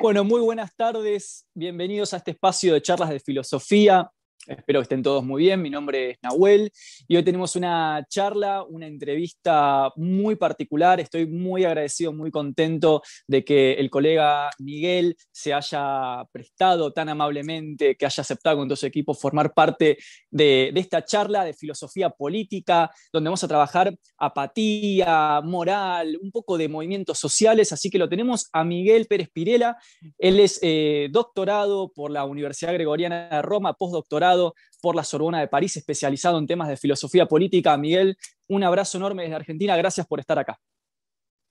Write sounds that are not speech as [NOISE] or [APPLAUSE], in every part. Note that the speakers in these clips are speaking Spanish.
Bueno, muy buenas tardes, bienvenidos a este espacio de charlas de filosofía. Espero que estén todos muy bien. Mi nombre es Nahuel y hoy tenemos una charla, una entrevista muy particular. Estoy muy agradecido, muy contento de que el colega Miguel se haya prestado tan amablemente, que haya aceptado con todo su equipo formar parte de, esta charla de filosofía política, donde vamos a trabajar apatía, moral, un poco de movimientos sociales. Así que lo tenemos a Miguel Pérez Pirela. Él es eh, doctorado por la Universidad Gregoriana de Roma, postdoctorado por la Sorbona de París, especializado en temas de filosofía política. Miguel, un abrazo enorme desde Argentina, gracias por estar acá.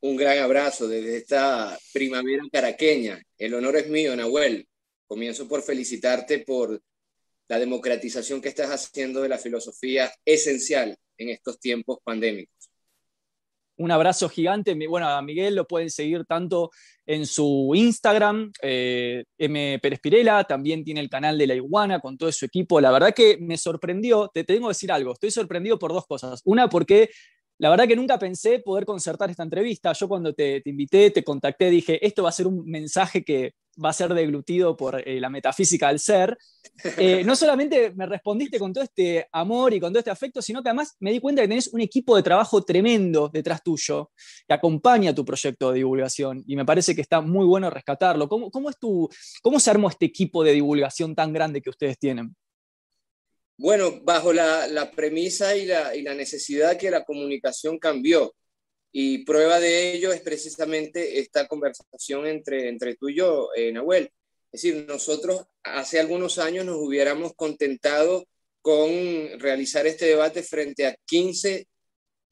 Un gran abrazo desde esta primavera caraqueña. El honor es mío, Nahuel. Comienzo por felicitarte por la democratización que estás haciendo de la filosofía esencial en estos tiempos pandémicos un abrazo gigante. Bueno, a Miguel lo pueden seguir tanto en su Instagram, eh, M. Pérez Pirela, también tiene el canal de La Iguana con todo su equipo. La verdad que me sorprendió, te, tengo que decir algo, estoy sorprendido por dos cosas. Una, porque la verdad que nunca pensé poder concertar esta entrevista. Yo cuando te, invité, te contacté, dije, esto va a ser un mensaje que va a ser deglutido por eh, la metafísica del ser. [LAUGHS] Eh, no solamente me respondiste con todo este amor y con todo este afecto, sino que además me di cuenta que tenés un equipo de trabajo tremendo detrás tuyo que acompaña tu proyecto de divulgación y me parece que está muy bueno rescatarlo. ¿Cómo, cómo, es tu, cómo se armó este equipo de divulgación tan grande que ustedes tienen? Bueno, bajo la, premisa y la, necesidad que la comunicación cambió. Y prueba de ello es precisamente esta conversación entre, entre tú y yo, eh, Nahuel. Es decir, nosotros hace algunos años nos hubiéramos contentado con realizar este debate frente a 15,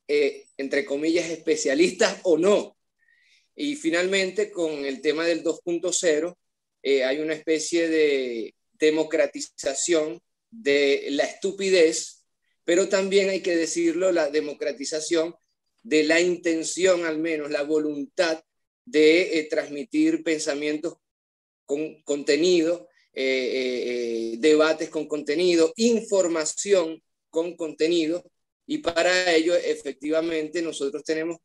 eh, entre comillas, especialistas o no. Y finalmente, con el tema del 2.0, eh, hay una especie de democratización de la estupidez, pero también hay que decirlo, la democratización de la intención, al menos la voluntad de eh, transmitir pensamientos con contenido, eh, eh, debates con contenido, información con contenido, y para ello efectivamente nosotros tenemos,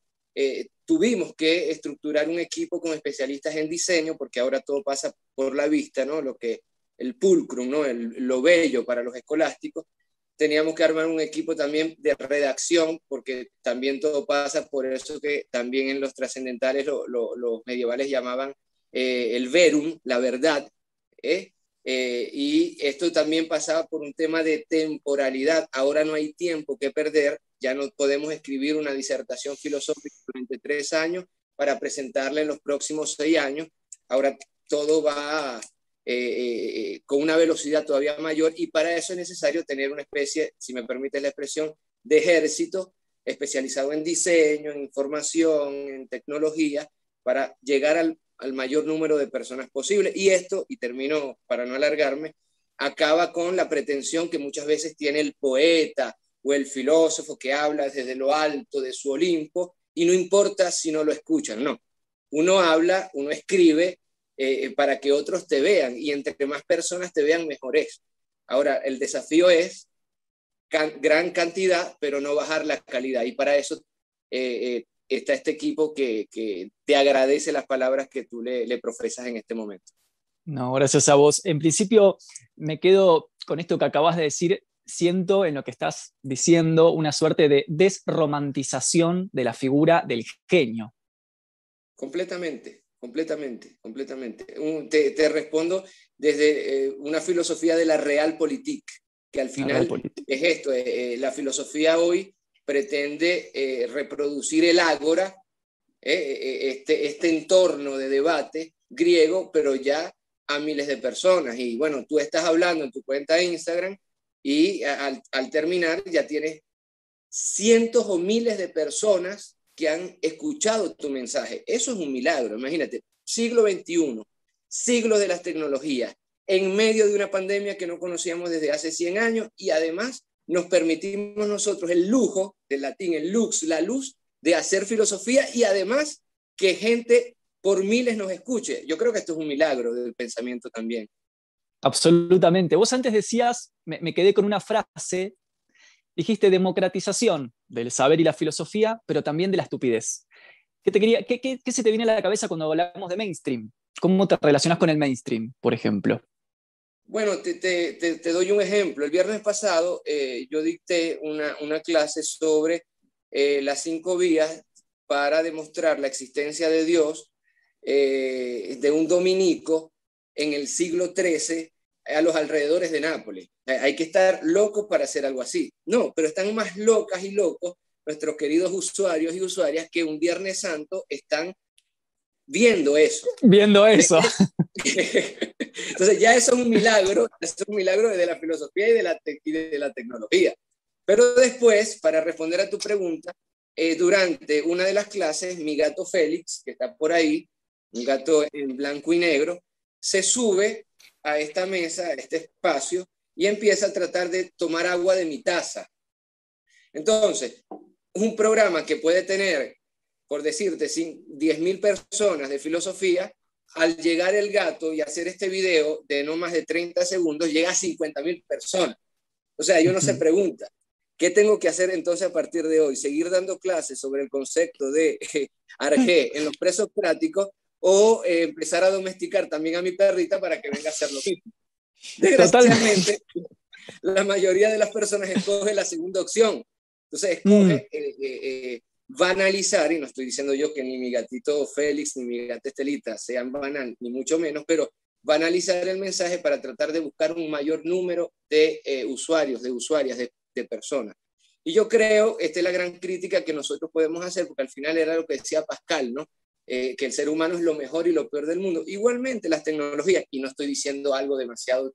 tuvimos que estructurar un equipo con especialistas en diseño, porque ahora todo pasa por la vista, ¿no? Lo que el pulcrum, ¿no? Lo bello para los escolásticos. Teníamos que armar un equipo también de redacción, porque también todo pasa por eso que también en los trascendentales los medievales llamaban eh, el verum, la verdad. ¿eh? Eh, y esto también pasaba por un tema de temporalidad. Ahora no hay tiempo que perder, ya no podemos escribir una disertación filosófica durante tres años para presentarla en los próximos seis años. Ahora todo va eh, eh, con una velocidad todavía mayor y para eso es necesario tener una especie, si me permite la expresión, de ejército especializado en diseño, en información, en tecnología, para llegar al, al mayor número de personas posible. Y esto, y termino para no alargarme, acaba con la pretensión que muchas veces tiene el poeta o el filósofo que habla desde lo alto de su Olimpo y no importa si no lo escuchan, no. Uno habla, uno escribe eh, para que otros te vean y entre más personas te vean, mejor es. Ahora, el desafío es gran cantidad, pero no bajar la calidad. Y para eso eh, eh, está este equipo que, te agradece las palabras que tú le, le profesas en este momento. No, gracias a vos. En principio, me quedo con esto que acabas de decir. Siento en lo que estás diciendo una suerte de desromantización de la figura del genio. Completamente. Completamente, completamente. te, respondo desde eh, una filosofía de la realpolitik, que al final es esto, eh, eh, la filosofía hoy pretende reproducir el ágora, este, este entorno de debate griego, pero ya a miles de personas. Y bueno, tú estás hablando en tu cuenta de Instagram y al, al terminar ya tienes cientos o miles de personas que han escuchado tu mensaje. Eso es un milagro, imagínate, siglo XXI, siglo de las tecnologías, en medio de una pandemia que no conocíamos desde hace 100 años y además nos permitimos nosotros el lujo, del latín el lux, la luz, de hacer filosofía y además que gente por miles nos escuche. Yo creo que esto es un milagro del pensamiento también. Absolutamente. Vos antes decías, me quedé con una frase dijiste democratización del saber y la filosofía, pero también de la estupidez. ¿Qué, te quería, qué, se te viene a la cabeza cuando hablamos de mainstream? ¿Cómo te relacionas con el mainstream, por ejemplo? Bueno, te, doy un ejemplo. El viernes pasado eh, yo dicté una, clase sobre eh, las cinco vías para demostrar la existencia de Dios eh, de un dominico en el siglo XIII a los alrededores de Nápoles. Hay que estar loco para hacer algo así. No, pero están más locas y locos nuestros queridos usuarios y usuarias que un Viernes Santo están viendo eso. Viendo eso. [LAUGHS] Entonces ya eso es un milagro, es un milagro de la filosofía y de la, de la tecnología. Pero después, para responder a tu pregunta, eh, durante una de las clases, mi gato Félix, que está por ahí, un gato en blanco y negro, se sube a esta mesa, a este espacio, y empieza a tratar de tomar agua de mi taza. Entonces, un programa que puede tener por decirte, 10.000 personas de filosofía, al llegar el gato y hacer este video de no más de 30 segundos, llega a 50.000 personas. O sea, uno se pregunta, ¿qué tengo que hacer entonces a partir de hoy? ¿Seguir dando clases sobre el concepto de [LAUGHS] eh, en los presos prácticos o eh, empezar a domesticar también a mi perrita para que venga a hacer lo mismo? [LAUGHS] Desgraciadamente, la mayoría de las personas escoge la segunda opción. Entonces, escoge mm. eh, banalizar, y no estoy diciendo yo que ni mi gatito Félix ni mi gata Estelita sean banal, ni mucho menos, pero banalizar el mensaje para tratar de buscar un mayor número de eh, usuarios, de usuarias, de, personas. Y yo creo, esta es la gran crítica que nosotros podemos hacer, porque al final era lo que decía Pascal, ¿no? Eh, que el ser humano es lo mejor y lo peor del mundo. Igualmente las tecnologías, y no estoy diciendo algo demasiado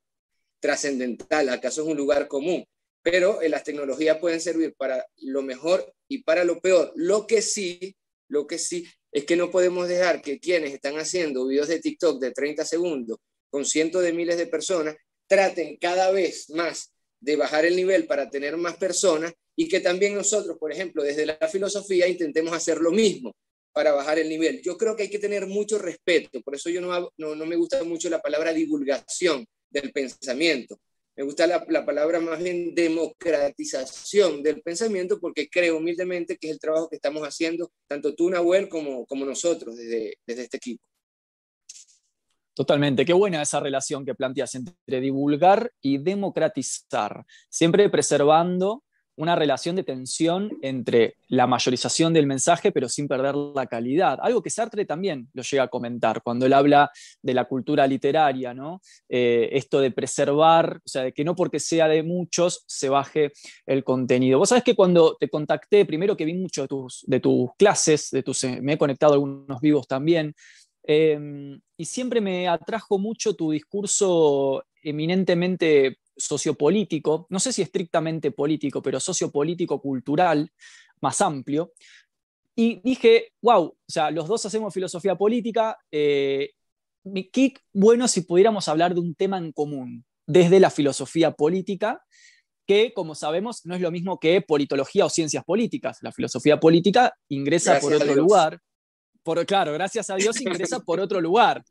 trascendental, acaso es un lugar común, pero eh, las tecnologías pueden servir para lo mejor y para lo peor. Lo que sí, lo que sí es que no podemos dejar que quienes están haciendo videos de TikTok de 30 segundos con cientos de miles de personas traten cada vez más de bajar el nivel para tener más personas y que también nosotros, por ejemplo, desde la filosofía intentemos hacer lo mismo para bajar el nivel. Yo creo que hay que tener mucho respeto, por eso yo no, no, no me gusta mucho la palabra divulgación del pensamiento, me gusta la, palabra más bien democratización del pensamiento porque creo humildemente que es el trabajo que estamos haciendo tanto tú, Nahuel, como, como nosotros desde, desde este equipo. Totalmente, qué buena esa relación que planteas entre divulgar y democratizar, siempre preservando una relación de tensión entre la mayorización del mensaje, pero sin perder la calidad. Algo que Sartre también lo llega a comentar cuando él habla de la cultura literaria, ¿no? Eh, esto de preservar, o sea, de que no porque sea de muchos se baje el contenido. Vos sabés que cuando te contacté, primero que vi mucho de tus, de tus clases, de tus, me he conectado a algunos vivos también, em, y siempre me atrajo mucho tu discurso eminentemente sociopolítico, no sé si estrictamente político, pero sociopolítico cultural más amplio. Y dije, wow, o sea, los dos hacemos filosofía política, eh, qué bueno si pudiéramos hablar de un tema en común desde la filosofía política, que como sabemos no es lo mismo que politología o ciencias políticas. La filosofía política ingresa por otro lugar. Por, claro, gracias a Dios ingresa por otro lugar.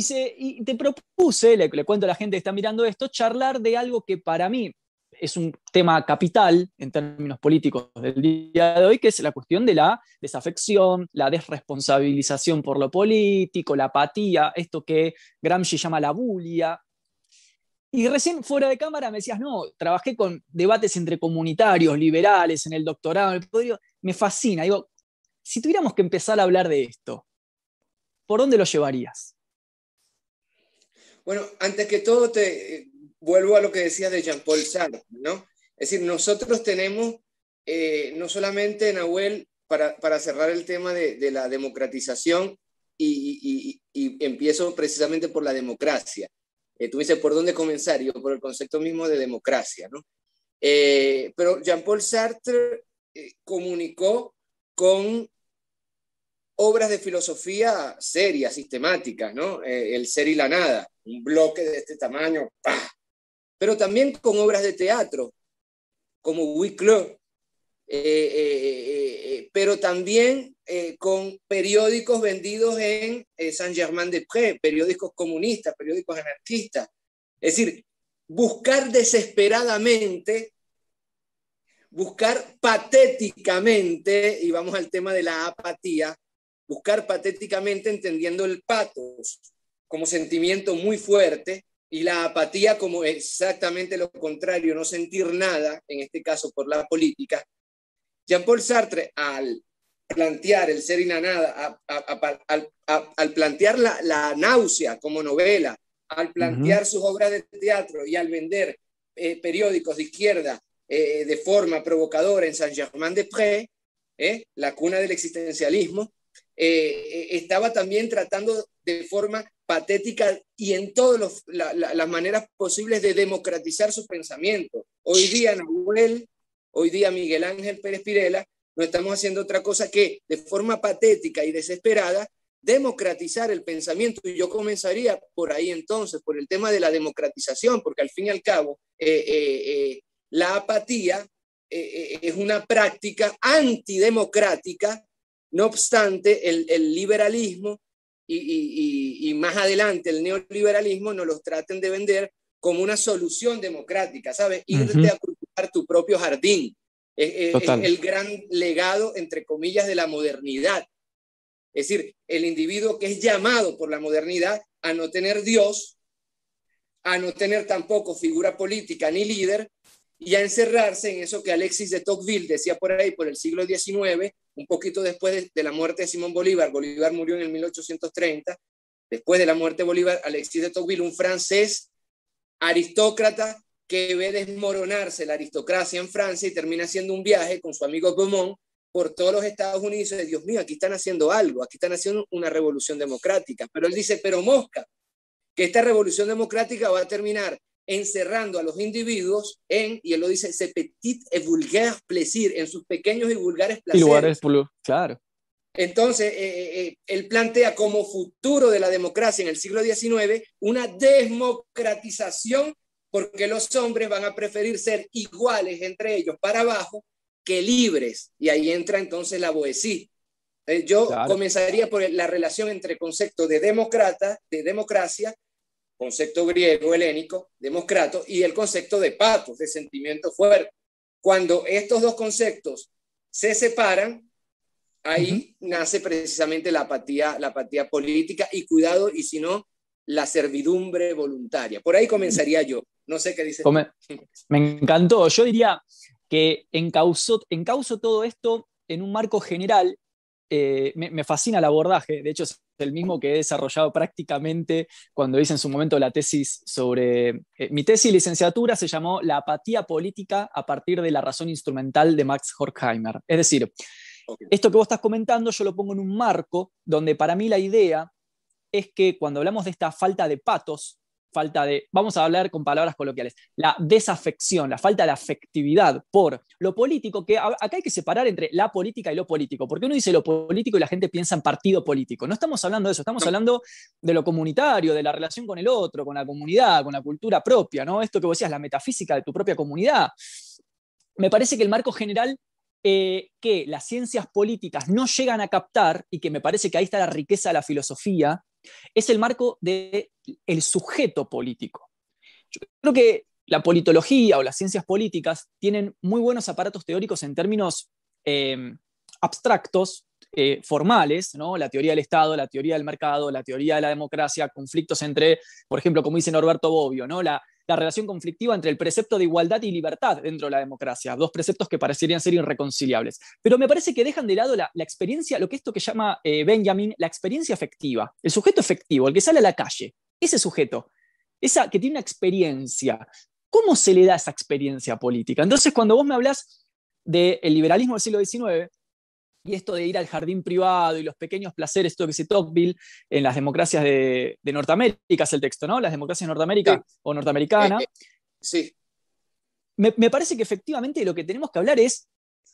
Y, te propuse, le, cuento a la gente que está mirando esto, charlar de algo que para mí es un tema capital en términos políticos del día de hoy, que es la cuestión de la desafección, la desresponsabilización por lo político, la apatía, esto que Gramsci llama la bulia. Y recién fuera de cámara me decías, no, trabajé con debates entre comunitarios, liberales, en el doctorado, en el podio. Me fascina. Digo, si tuviéramos que empezar a hablar de esto, ¿por dónde lo llevarías? Bueno, antes que todo, te eh, vuelvo a lo que decías de Jean-Paul Sartre, ¿no? Es decir, nosotros tenemos, eh, no solamente, Nahuel, para, para cerrar el tema de, la democratización, y, empiezo precisamente por la democracia. Eh, tú dices, ¿por dónde comenzar? Yo, por el concepto mismo de democracia, ¿no? pero Jean-Paul Sartre comunicó con obras de filosofía serias, sistemáticas, ¿no? el ser y la nada un bloque de este tamaño, pero también con obras de teatro, como Wicklow, eh, eh, eh, pero también con periódicos vendidos en Saint-Germain-des-Prés, periódicos comunistas, periódicos anarquistas. Es decir, buscar desesperadamente, buscar patéticamente, y vamos al tema de la apatía, buscar patéticamente entendiendo el patos como sentimiento muy fuerte y la apatía como exactamente lo contrario, no sentir nada, en este caso por la política. Jean-Paul Sartre, al plantear el ser y la nada, al, plantear la, náusea como novela, al plantear sus obras de teatro y al vender eh, periódicos de izquierda eh, de forma provocadora en Saint-Germain-des-Prés, eh, la cuna del existencialismo, estaba también tratando de forma patética y en todas las maneras posibles de democratizar su pensamiento. Hoy día Nahuel, hoy día Miguel Ángel Pérez Pirela, no estamos haciendo otra cosa que de forma patética y desesperada democratizar el pensamiento. Y yo comenzaría por ahí entonces, por el tema de la democratización, porque al fin y al cabo eh, eh, eh, la apatía es una práctica antidemocrática, no obstante el liberalismo y, más adelante el neoliberalismo nos los traten de vender como una solución democrática, ¿sabes? Irte a cultivar tu propio jardín. Es, el gran legado, entre comillas, de la modernidad. Es decir, el individuo que es llamado por la modernidad a no tener Dios, a no tener tampoco figura política ni líder, y a encerrarse en eso que Alexis de Tocqueville decía por ahí por el siglo XIX, un poquito después de, la muerte de Simón Bolívar. Bolívar murió en el 1830. Después de la muerte de Bolívar, Alexis de Tocqueville, un francés aristócrata que ve desmoronarse la aristocracia en Francia y termina haciendo un viaje con su amigo Beaumont por todos los Estados Unidos y dice, Dios mío, aquí están haciendo algo, aquí están haciendo una revolución democrática. Pero él dice, pero mosca, que esta revolución democrática va a terminar encerrando a los individuos en, y él lo dice, ese petit et vulgaire plaisir, en sus pequeños y vulgares placeres. claro. Entonces, eh, eh, eh, él plantea como futuro de la democracia en el siglo XIX una democratización porque los hombres van a preferir ser iguales entre ellos para abajo que libres. Y ahí entra entonces la boesía. Yo comenzaría por la relación entre concepto de demócrata, de democracia, concepto griego helénico, democrato, y el concepto de patos, de sentimiento fuerte. Cuando estos dos conceptos se separan, ahí nace precisamente la apatía, la apatía política y cuidado, y si no, la servidumbre voluntaria. Por ahí comenzaría yo. No sé qué dice. Me encantó. Yo diría que encauso todo esto en un marco general eh, me, fascina el abordaje, de hecho es el mismo que he desarrollado prácticamente cuando hice en su momento la tesis sobre... Eh, mi tesis licenciatura se llamó La apatía política a partir de la razón instrumental de Max Horkheimer. Es decir, esto que vos estás comentando yo lo pongo en un marco donde para mí la idea es que cuando hablamos de esta falta de patos, falta de, vamos a hablar con palabras coloquiales, la desafección, la falta de afectividad por lo político, que acá hay que separar entre la política y lo político, porque uno dice lo político y la gente piensa en partido político. No estamos hablando de eso, estamos hablando de lo comunitario, de la relación con el otro, con la comunidad, con la cultura propia, ¿no? Esto que vos decías, la metafísica de tu propia comunidad. Me parece que el marco general eh, que las ciencias políticas no llegan a captar, y que me parece que ahí está la riqueza de la filosofía, es el marco del el sujeto político. Yo creo que la politología o las ciencias políticas tienen muy buenos aparatos teóricos en términos em, abstractos, eh, formales, ¿no? la teoría del Estado, la teoría del mercado, la teoría de la democracia, conflictos entre, por ejemplo, como dice Norberto Bobbio, ¿no? la, la relación conflictiva entre el precepto de igualdad y libertad dentro de la democracia, dos preceptos que parecerían ser irreconciliables. Pero me parece que dejan de lado la, experiencia, lo que esto que llama eh, Benjamin, la experiencia efectiva, el sujeto efectivo, el que sale a la calle, ese sujeto, esa que tiene una experiencia. ¿Cómo se le da esa experiencia política? Entonces, cuando vos me hablas del liberalismo del siglo XIX, y esto de ir al jardín privado y los pequeños placeres, esto que dice Tocqueville en las democracias de, Norteamérica, es el texto, ¿no? Las democracias de Norteamérica o norteamericana. Eh, eh, sí. Me, me, parece que efectivamente lo que tenemos que hablar es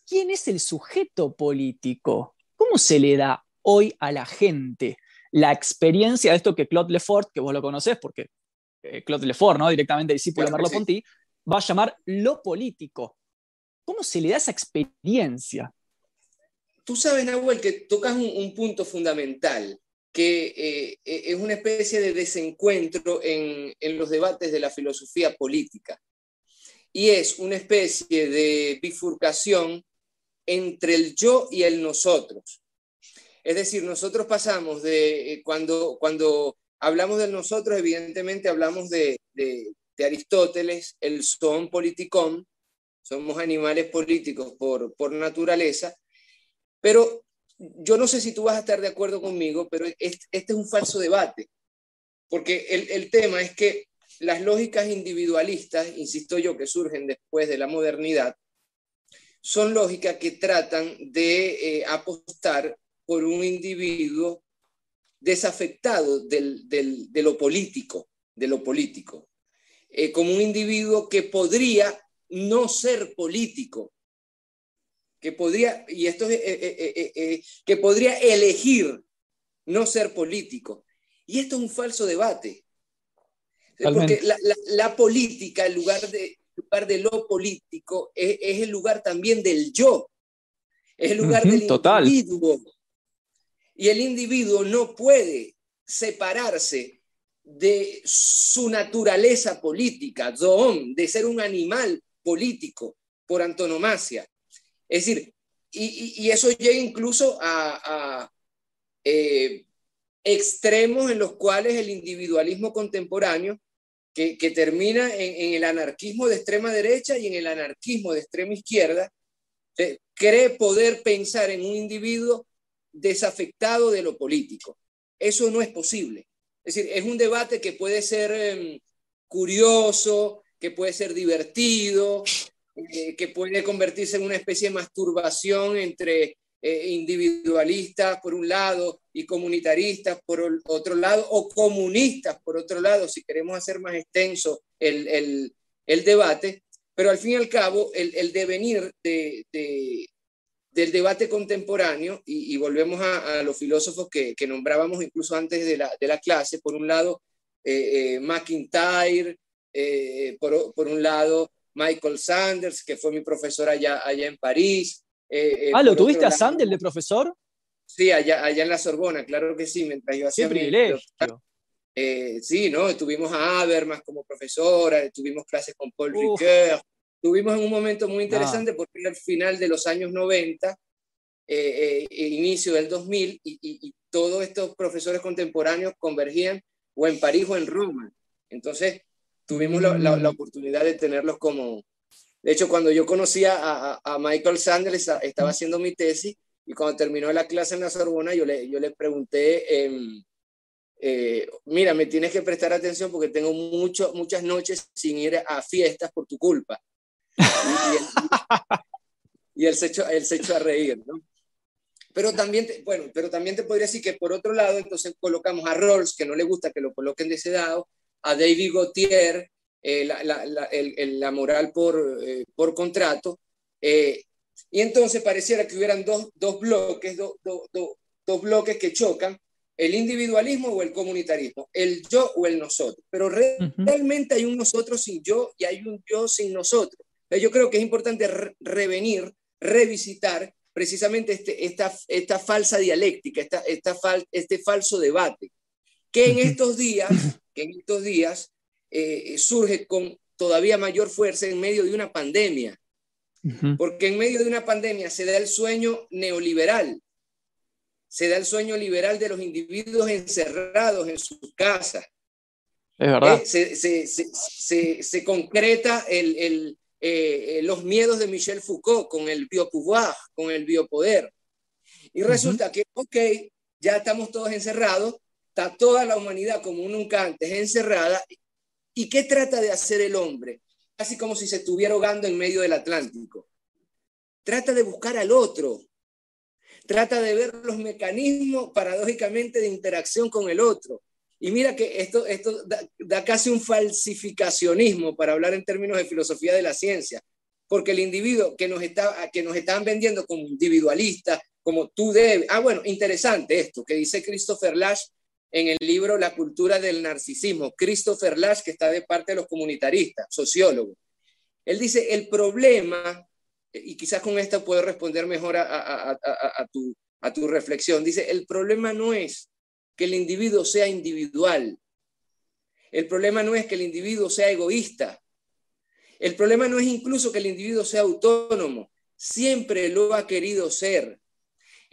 quién es el sujeto político. ¿Cómo se le da hoy a la gente la experiencia de esto que Claude Lefort, que vos lo conocés porque eh, Claude Lefort, ¿no? directamente discípulo de Merleau-Ponty, va a llamar lo político. ¿Cómo se le da esa experiencia? Tú sabes, Nahuel, que tocas un, punto fundamental, que eh, eh, es una especie de desencuentro en, los debates de la filosofía política. Y es una especie de bifurcación entre el yo y el nosotros. Es decir, nosotros pasamos de eh, cuando, cuando hablamos de nosotros, evidentemente hablamos de, de, Aristóteles, el son politicón, somos animales políticos por, por naturaleza, pero yo no sé si tú vas a estar de acuerdo conmigo, pero este, es un falso debate, porque el, tema es que las lógicas individualistas, insisto yo, que surgen después de la modernidad, son lógicas que tratan de eh, apostar por un individuo desafectado de lo político, de lo político, eh, como un individuo que podría no ser político, que podría, y esto eh, que podría elegir no ser político. Y esto es un falso debate. Porque la, política, en lugar de, lugar de lo político, es, el lugar también del yo, es el lugar del individuo. Y el individuo no puede separarse de su naturaleza política, de ser un animal político por antonomasia. Es decir, y, eso llega incluso a, eh, extremos en los cuales el individualismo contemporáneo que, termina en, el anarquismo de extrema derecha y en el anarquismo de extrema izquierda, cree poder pensar en un individuo desafectado de lo político. Eso no es posible. Es decir, es un debate que puede ser em, curioso, que puede ser divertido, eh, que puede convertirse en una especie de masturbación entre eh, individualistas por un lado y comunitaristas por otro lado, o comunistas por otro lado, si queremos hacer más extenso el, debate, pero al fin y al cabo el, devenir de, del debate contemporáneo, y, volvemos a, los filósofos que, nombrábamos incluso antes de la, clase, por un lado eh, eh, McIntyre, por, un lado Michael Sanders, que fue mi profesor allá, allá en París, eh, eh, ah, ¿lo tuviste a Sandel de profesor? Sí, allá, allá en la Sorbona, claro que sí, mientras yo hacía privilegio. Eh, sí, ¿no? Tuvimos a Habermas como profesora, tuvimos clases con Paul Ricoeur, tuvimos en un momento muy interesante ah. porque el final de los años 90, e inicio del 2000, y, todos estos profesores contemporáneos convergían o en París o en Roma. Entonces, tuvimos la, la, la, mm. oportunidad de tenerlos como, de hecho, cuando yo conocía a, Michael Sanders, estaba haciendo mi tesis y cuando terminó la clase en la Sorbona, yo le, yo le pregunté, em, eh, mira, me tienes que prestar atención porque tengo mucho, muchas noches sin ir a fiestas por tu culpa. Y, él, se echó, él se echó a reír, ¿no? Pero también, te, bueno, pero también te podría decir que por otro lado, entonces colocamos a Rawls, que no le gusta que lo coloquen de ese lado, a David Gautier, eh, la, moral por, eh, por contrato. Eh, y entonces pareciera que hubieran dos, bloques, dos bloques que chocan, el individualismo o el comunitarismo, el yo o el nosotros. Pero realmente hay un nosotros sin yo y hay un yo sin nosotros. Yo creo que es importante revenir, revisitar precisamente este, esta, esta falsa dialéctica, esta, esta este falso debate, que en estos días, que en estos días eh, surge con todavía mayor fuerza en medio de una pandemia. Porque en medio de una pandemia se da el sueño neoliberal, se da el sueño liberal de los individuos encerrados en sus casas. Es verdad. Eh, se, concreta el, eh, los miedos de Michel Foucault con el biopouvoir, con el biopoder. Y resulta que, ok, ya estamos todos encerrados, está toda la humanidad como nunca antes encerrada ¿Y qué trata de hacer el hombre? Casi como si se estuviera ahogando en medio del Atlántico. Trata de buscar al otro. Trata de ver los mecanismos paradójicamente de interacción con el otro. Y mira que esto, esto da, casi un falsificacionismo para hablar en términos de filosofía de la ciencia, porque el individuo que nos, está, que nos estaban vendiendo como individualista, como tú debes. Ah, bueno, interesante esto que dice Christopher Lash en el libro La cultura del narcisismo, Christopher Lash, que está de parte de los comunitaristas, sociólogo. Él dice, el problema, y quizás con esto puedo responder mejor a, tu, a tu reflexión, dice, el problema no es que el individuo sea individual, el problema no es que el individuo sea egoísta, el problema no es incluso que el individuo sea autónomo, siempre lo ha querido ser.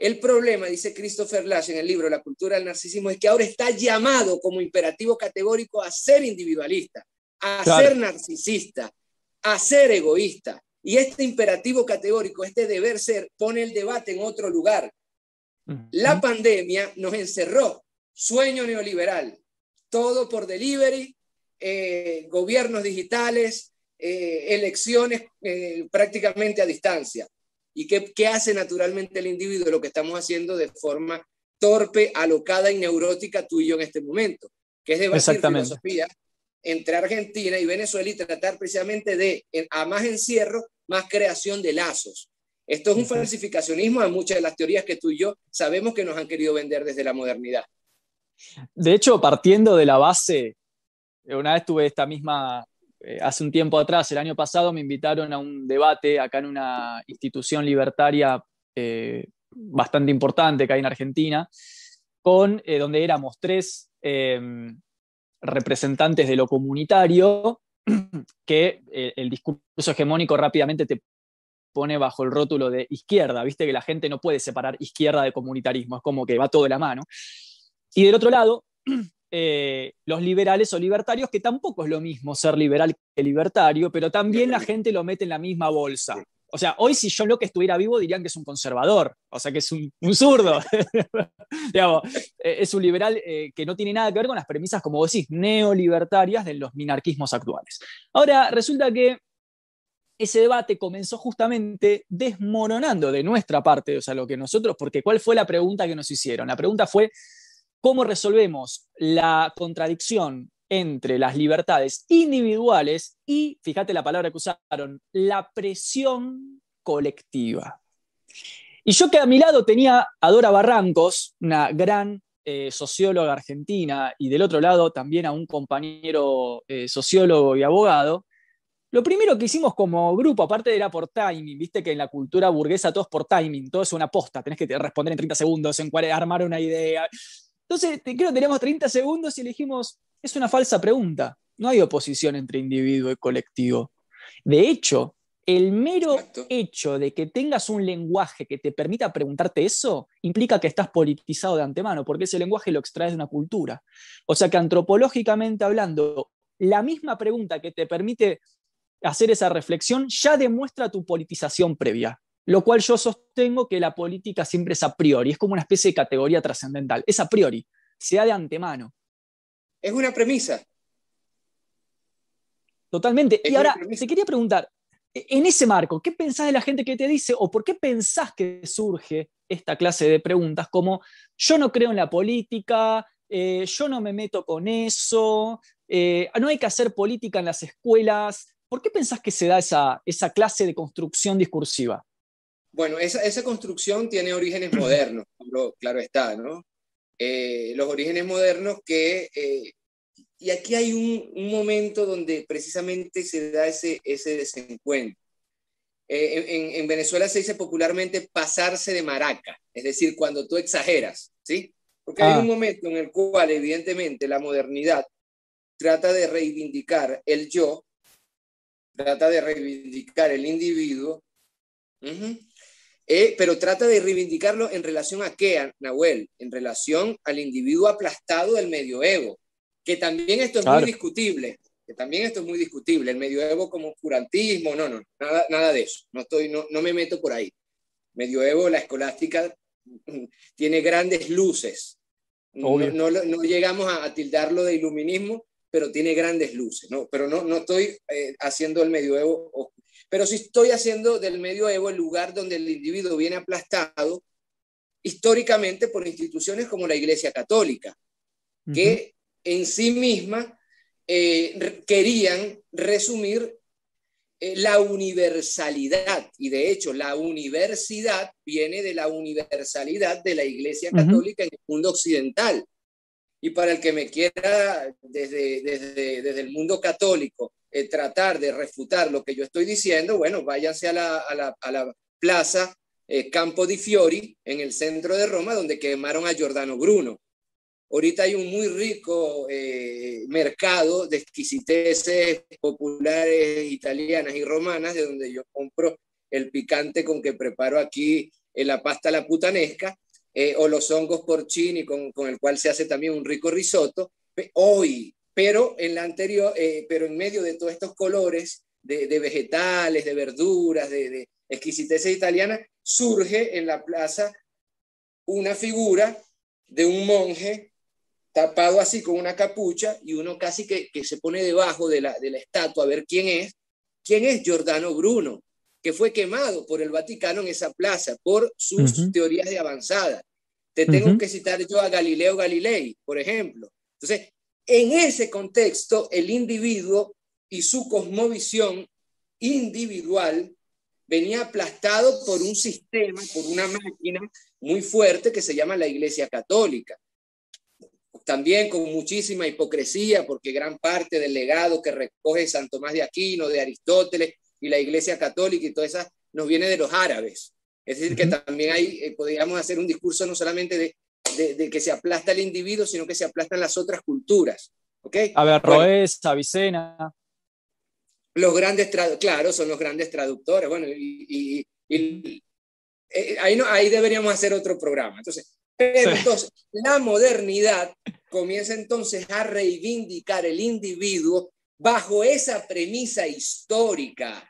El problema, dice Christopher Lash en el libro La cultura del narcisismo, es que ahora está llamado como imperativo categórico a ser individualista, a ser narcisista, a ser egoísta. Y este imperativo categórico, este deber ser, pone el debate en otro lugar. La pandemia nos encerró, sueño neoliberal, todo por delivery, eh, gobiernos digitales, eh, elecciones eh, prácticamente a distancia. ¿Y qué, qué, hace naturalmente el individuo? Lo que estamos haciendo de forma torpe, alocada y neurótica tú y yo en este momento, que es debatir filosofía entre Argentina y Venezuela y tratar precisamente de, a más encierro, más creación de lazos. Esto es un falsificacionismo a muchas de las teorías que tú y yo sabemos que nos han querido vender desde la modernidad. De hecho, partiendo de la base, una vez tuve esta misma, eh, hace un tiempo atrás, el año pasado, me invitaron a un debate acá en una institución libertaria eh, bastante importante que hay en Argentina, con, donde éramos tres em, representantes de lo comunitario, [CLEARS THROAT] que el discurso hegemónico rápidamente te pone bajo el rótulo de izquierda, viste que la gente no puede separar izquierda de comunitarismo, es como que va todo de la mano. Y del otro lado, [CLEARS THROAT] eh, los liberales o libertarios, que tampoco es lo mismo ser liberal que libertario, pero también la gente lo mete en la misma bolsa. O sea, hoy si yo lo que estuviera vivo dirían que es un conservador, o sea, que es un, zurdo. [LAUGHS] Eh, es un liberal eh, que no tiene nada que ver con las premisas, como vos decís, neolibertarias de los minarquismos actuales. Ahora, resulta que ese debate comenzó justamente desmoronando de nuestra parte, o sea, lo que nosotros, porque ¿cuál fue la pregunta que nos hicieron? La pregunta fue, ¿cómo resolvemos la contradicción entre las libertades individuales y, fíjate la palabra que usaron, la presión colectiva? Y yo que a mi lado tenía a Dora Barrancos, una gran eh, socióloga argentina, y del otro lado también a un compañero eh, sociólogo y abogado, lo primero que hicimos como grupo, aparte era por timing, viste que en la cultura burguesa todo es por timing, todo es una posta, tenés que responder en 30 segundos, en armar una idea. Entonces, creo que teníamos 30 segundos y elegimos, es una falsa pregunta, no hay oposición entre individuo y colectivo. De hecho, el mero hecho de que tengas un lenguaje que te permita preguntarte eso implica que estás politizado de antemano, porque ese lenguaje lo extraes de una cultura. O sea que antropológicamente hablando, la misma pregunta que te permite hacer esa reflexión ya demuestra tu politización previa, lo cual yo sostengo que la política siempre es a priori, es como una especie de categoría trascendental, es a priori, se da de antemano. Es una premisa. Totalmente. y ahora, te quería preguntar, en ese marco, ¿qué pensás de la gente que te dice o por qué pensás que surge esta clase de preguntas como yo no creo en la política, eh, yo no me meto con eso, eh, no hay que hacer política en las escuelas, ¿Por qué pensás que se da esa, esa clase de construcción discursiva? Bueno, esa, esa construcción tiene orígenes [CLEARS THROAT] modernos, claro, está, ¿no? Eh, los orígenes modernos que... Eh, y aquí hay un, un, momento donde precisamente se da ese, ese desencuentro. Eh, en, en, Venezuela se dice popularmente pasarse de maraca, es decir, cuando tú exageras, ¿sí? Porque hay ah. un momento en el cual evidentemente la modernidad trata de reivindicar el yo trata de reivindicar el individuo, eh, pero trata de reivindicarlo en relación a qué, Nahuel, en relación al individuo aplastado del medioevo, que también esto es muy discutible, que también esto es muy discutible, el medioevo como oscurantismo, no, no, nada, nada de eso, no, estoy, no, no me meto por ahí. Medioevo, la escolástica tiene grandes luces, no, no, no, llegamos a, a tildarlo de iluminismo, pero tiene grandes luces, ¿no? Pero no, no estoy eh, haciendo el medioevo, pero sí estoy haciendo del medioevo el lugar donde el individuo viene aplastado históricamente por instituciones como la Iglesia Católica, que en sí misma eh, querían resumir eh, la universalidad, y de hecho la universidad viene de la universalidad de la Iglesia Católica en el mundo occidental. Y para el que me quiera desde, desde, desde el mundo católico eh, tratar de refutar lo que yo estoy diciendo, bueno, váyanse a la, a la, plaza eh, Campo di Fiori, en el centro de Roma, donde quemaron a Giordano Bruno. Ahorita hay un muy rico eh, mercado de exquisiteces populares italianas y romanas, de donde yo compro el picante con que preparo aquí la pasta la putanesca, eh, o los hongos porcini con, con el cual se hace también un rico risotto, hoy, pero en la anterior, eh, pero en medio de todos estos colores de, de vegetales, de verduras, de, de exquisiteza italiana, surge en la plaza una figura de un monje tapado así con una capucha y uno casi que, que se pone debajo de la, de la estatua a ver quién es. ¿Quién es Giordano Bruno? Que fue quemado por el Vaticano en esa plaza por sus teorías de avanzada. Te tengo que citar yo a Galileo Galilei, por ejemplo. Entonces, en ese contexto, el individuo y su cosmovisión individual venía aplastado por un sistema, por una máquina muy fuerte que se llama la Iglesia Católica. También con muchísima hipocresía, porque gran parte del legado que recoge San Tomás de Aquino, de Aristóteles y la Iglesia Católica y toda esa nos viene de los árabes. Es decir, que también hay, eh, podríamos hacer un discurso no solamente de, de, que se aplasta el individuo, sino que se aplastan las otras culturas. ¿okay? A ver, Roes, Avicena. Los grandes, claro, son los grandes traductores. Bueno, y, eh, ahí, no, ahí deberíamos hacer otro programa. Entonces, pero entonces, la modernidad comienza entonces a reivindicar el individuo bajo esa premisa histórica.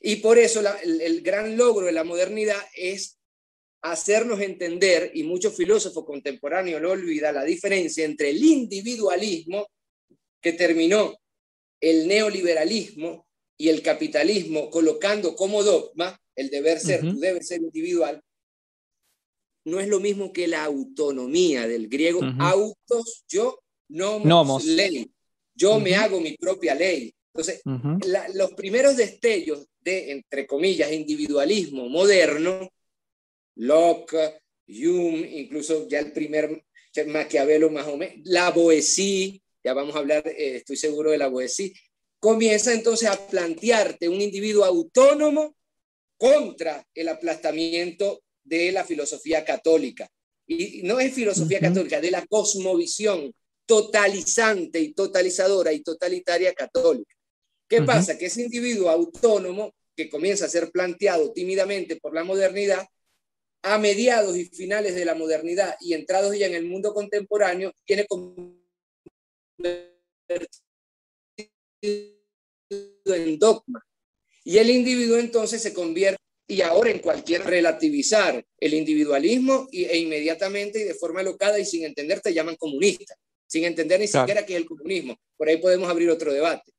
Y por eso el, el, gran logro de la modernidad es hacernos entender, y muchos filósofos contemporáneos lo olvidan, la diferencia entre el individualismo que terminó el neoliberalismo y el capitalismo colocando como dogma el deber ser, debe ser individual, no es lo mismo que la autonomía del griego autos, yo, no ley. Yo me hago mi propia ley. Entonces, los primeros destellos de, entre comillas, individualismo moderno, Locke, Hume, incluso ya el primer Maquiavelo más o menos, la Boétie, ya vamos a hablar, eh, estoy seguro de la Boétie, comienza entonces a plantearte un individuo autónomo contra el aplastamiento de la filosofía católica. Y no es filosofía católica, de la cosmovisión totalizante y totalizadora y totalitaria católica. ¿Qué pasa? Que ese individuo autónomo que comienza a ser planteado tímidamente por la modernidad, a mediados y finales de la modernidad y entrados ya en el mundo contemporáneo, tiene en dogma. Y el individuo entonces se convierte, y ahora en cualquier relativizar el individualismo e inmediatamente y de forma locada y sin entender te llaman comunista, sin entender ni siquiera qué es el comunismo. Por ahí podemos abrir otro debate.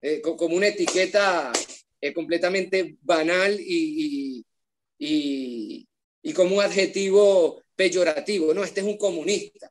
Eh, como una etiqueta eh, completamente banal y, y, y, como un adjetivo peyorativo. No, este es un comunista.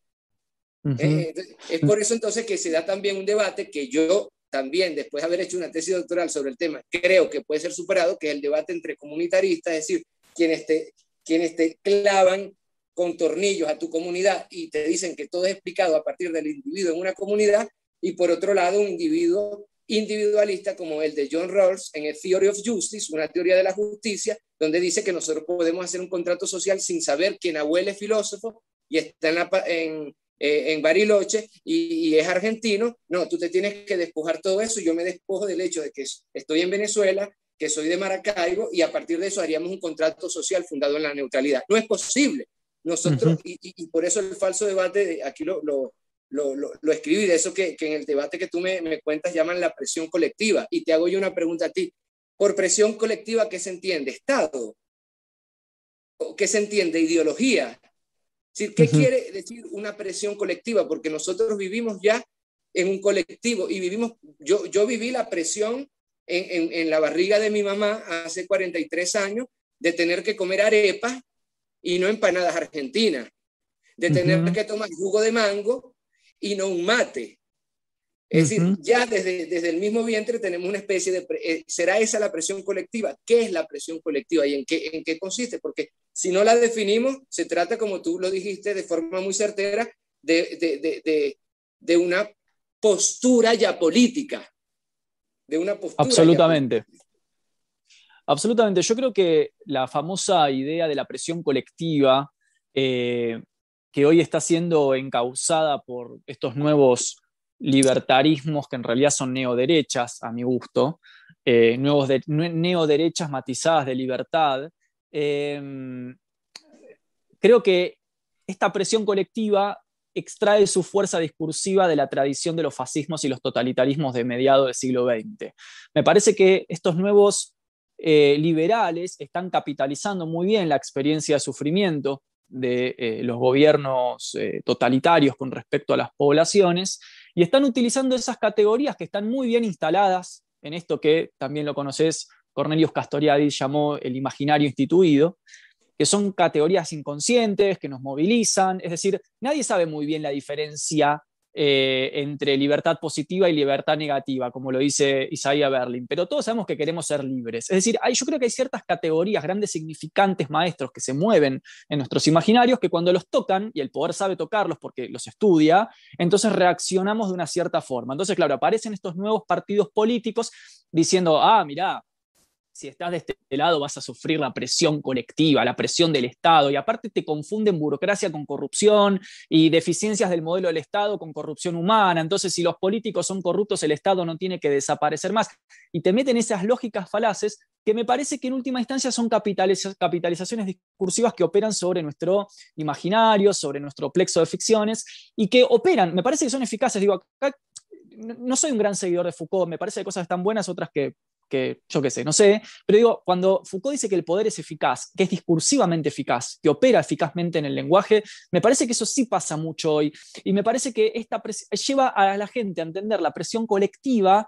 Eh, es por eso entonces que se da también un debate que yo también, después de haber hecho una tesis doctoral sobre el tema, creo que puede ser superado, que es el debate entre comunitaristas, es decir, quienes te, quienes te clavan con tornillos a tu comunidad y te dicen que todo es explicado a partir del individuo en una comunidad, y por otro lado, un individuo individualista como el de John Rawls en el Theory of Justice, una teoría de la justicia, donde dice que nosotros podemos hacer un contrato social sin saber quién abuelo es filósofo y está en, la, en, eh, en Bariloche y, es argentino, no, tú te tienes que despojar todo eso. Yo me despojo del hecho de que estoy en Venezuela, que soy de Maracaibo y a partir de eso haríamos un contrato social fundado en la neutralidad. No es posible. Nosotros, y, por eso el falso debate, aquí lo, lo, lo, lo, escribí, de eso que, que, en el debate que tú me, me cuentas llaman la presión colectiva. Y te hago yo una pregunta a ti. Por presión colectiva, ¿qué se entiende? Estado. ¿Qué se entiende? Ideología. ¿Qué quiere decir una presión colectiva? Porque nosotros vivimos ya en un colectivo y vivimos, yo, yo viví la presión en, en, la barriga de mi mamá hace 43 años de tener que comer arepas y no empanadas argentinas, de tener que tomar jugo de mango y no un mate, es decir, ya desde, desde el mismo vientre tenemos una especie de... Eh, ¿Será esa la presión colectiva? ¿Qué es la presión colectiva y en qué, en qué consiste? Porque si no la definimos, se trata, como tú lo dijiste de forma muy certera, de, de, de, de una postura ya política. De una postura Absolutamente. Absolutamente. Yo creo que la famosa idea de la presión colectiva, eh, que hoy está siendo encausada por estos nuevos libertarismos que en realidad son neoderechas, a mi gusto, eh, nuevos de, neoderechas matizadas de libertad, em, creo que esta presión colectiva extrae su fuerza discursiva de la tradición de los fascismos y los totalitarismos de mediados del siglo XX. Me parece que estos nuevos eh, liberales están capitalizando muy bien la experiencia de sufrimiento de eh, los gobiernos eh, totalitarios con respecto a las poblaciones y están utilizando esas categorías que están muy bien instaladas en esto que también lo conoces, Cornelius Castoriadis llamó el imaginario instituido, que son categorías inconscientes, que nos movilizan, es decir, nadie sabe muy bien la diferencia eh, entre libertad positiva y libertad negativa, como lo dice Isaiah Berlin, pero todos sabemos que queremos ser libres. Es decir, hay, yo creo que hay ciertas categorías, grandes significantes maestros que se mueven en nuestros imaginarios que cuando los tocan, y el poder sabe tocarlos porque los estudia, entonces reaccionamos de una cierta forma. Entonces, claro, aparecen estos nuevos partidos políticos diciendo, ah, mirá, si estás de este lado vas a sufrir la presión colectiva, la presión del Estado, y aparte te confunden burocracia con corrupción y deficiencias del modelo del Estado con corrupción humana, entonces si los políticos son corruptos el Estado no tiene que desaparecer más, y te meten esas lógicas falaces que me parece que en última instancia son capitalizaciones discursivas que operan sobre nuestro imaginario, sobre nuestro plexo de ficciones, y que operan, me parece que son eficaces, digo, acá no soy un gran seguidor de Foucault, me parece que cosas tan buenas, otras que que yo qué sé, no sé, pero digo, cuando Foucault dice que el poder es eficaz, que es discursivamente eficaz, que opera eficazmente en el lenguaje, me parece que eso sí pasa mucho hoy. Y me parece que esta lleva a la gente a entender la presión colectiva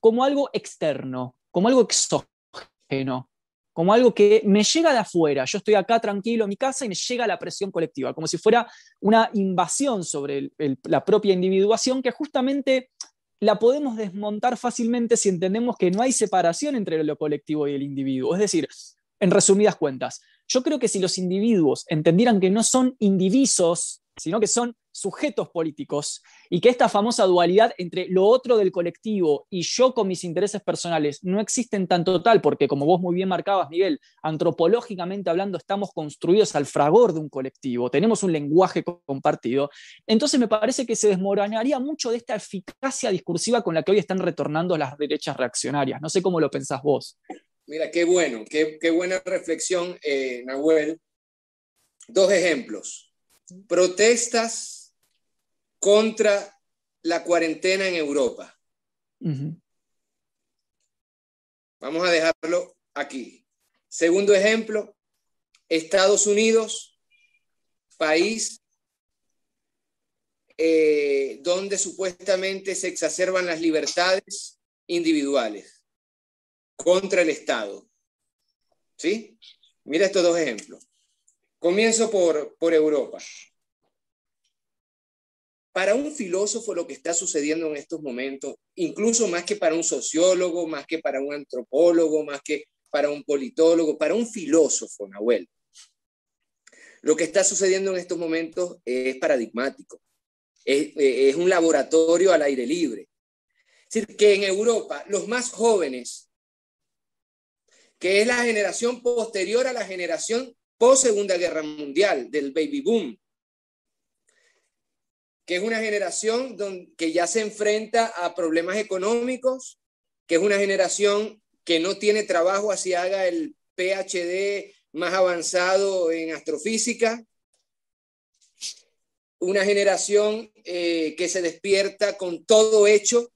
como algo externo, como algo exógeno, como algo que me llega de afuera. Yo estoy acá tranquilo en mi casa y me llega la presión colectiva, como si fuera una invasión sobre la propia individuación que justamente la podemos desmontar fácilmente si entendemos que no hay separación entre lo colectivo y el individuo. Es decir, en resumidas cuentas, yo creo que si los individuos entendieran que no son indivisos, sino que son sujetos políticos y que esta famosa dualidad entre lo otro del colectivo y yo con mis intereses personales no existen tan total, porque como vos muy bien marcabas, Miguel, antropológicamente hablando estamos construidos al fragor de un colectivo, tenemos un lenguaje compartido, entonces me parece que se desmoronaría mucho de esta eficacia discursiva con la que hoy están retornando las derechas reaccionarias. No sé cómo lo pensás vos. Mira, qué bueno, qué, buena reflexión, eh, Nahuel. Dos ejemplos. Protestas contra la cuarentena en Europa. Vamos a dejarlo aquí. Segundo ejemplo, Estados Unidos, país eh, donde supuestamente se exacerban las libertades individuales contra el Estado. ¿Sí? Mira estos dos ejemplos. Comienzo por, por Europa. Para un filósofo lo que está sucediendo en estos momentos, incluso más que para un sociólogo, más que para un antropólogo, más que para un politólogo, para un filósofo, Nahuel, lo que está sucediendo en estos momentos es paradigmático. Es, es un laboratorio al aire libre. Es decir, que en Europa los más jóvenes, que es la generación posterior a la generación post Segunda Guerra Mundial, del baby boom, que es una generación que ya se enfrenta a problemas económicos, que es una generación que no tiene trabajo así haga el PhD más avanzado en astrofísica, una generación eh, que se despierta con todo hecho.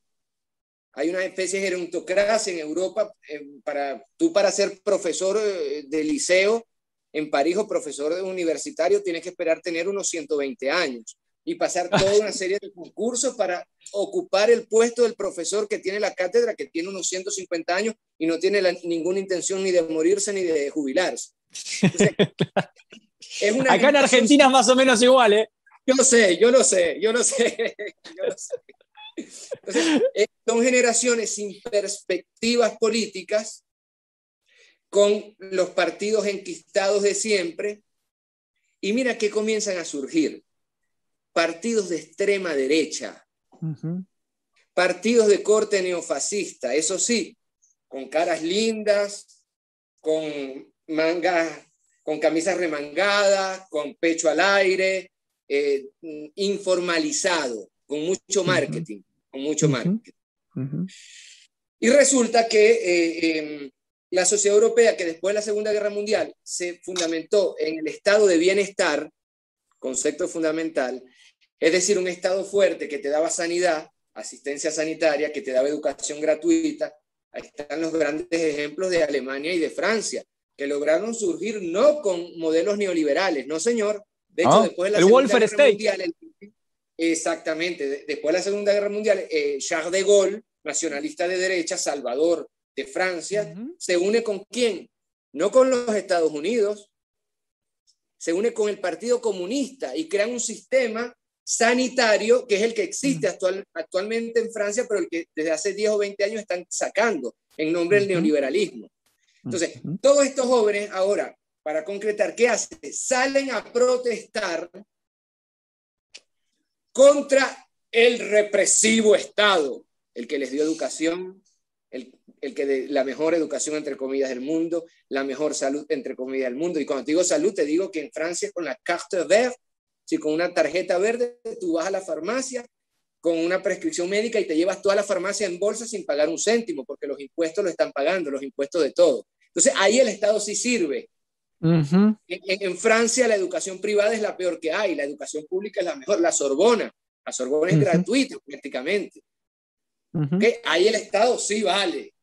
Hay una especie de gerontocracia en Europa. Eh, para, tú para ser profesor eh, de liceo en París o profesor universitario tienes que esperar tener unos 120 años y pasar toda una serie de concursos para ocupar el puesto del profesor que tiene la cátedra, que tiene unos 150 años y no tiene ninguna intención ni de morirse ni de jubilarse. [LAUGHS] Acá en Argentina es más o menos igual, ¿eh? Yo lo sé, yo lo sé, yo lo sé. [LAUGHS] Yo lo sé. Eh, son generaciones sin perspectivas políticas, con los partidos enquistados de siempre, y mira que comienzan a surgir partidos de extrema derecha, partidos de corte neofascista, eso sí, con caras lindas, con mangas, con camisas remangadas, con pecho al aire, eh, informalizado, con mucho marketing, con mucho marketing. Y resulta que eh, em, la sociedad europea que después de la Segunda Guerra Mundial se fundamentó en el estado de bienestar, concepto fundamental, es decir, un estado fuerte que te daba sanidad, asistencia sanitaria, que te daba educación gratuita. Ahí están los grandes ejemplos de Alemania y de Francia, que lograron surgir no con modelos neoliberales, no señor. De hecho, después de la Segunda Guerra Mundial, exactamente, después de la Segunda Guerra Mundial, eh, Charles de Gaulle, nacionalista de derecha, Salvador de Francia, se une con quién? No con los Estados Unidos, se une con el Partido Comunista y crean un sistema sanitario que es el que existe actual, actualmente en Francia, pero el que desde hace 10 o 20 años están sacando en nombre del neoliberalismo. Entonces, todos estos jóvenes ahora, para concretar, ¿qué hacen? Salen a protestar contra el represivo Estado, el que les dio educación, el, el que de la mejor educación, entre comillas, del mundo, la mejor salud, entre comillas, del mundo. Y cuando te digo salud, te digo que en Francia con la carte verte, si con una tarjeta verde tú vas a la farmacia con una prescripción médica y te llevas toda la farmacia en bolsa sin pagar un céntimo, porque los impuestos lo están pagando, los impuestos de todo. Entonces ahí el Estado sí sirve. en, Francia la educación privada es la peor que hay, la educación pública es la mejor, la Sorbona. La Sorbona es gratuita prácticamente. Ahí el Estado sí vale.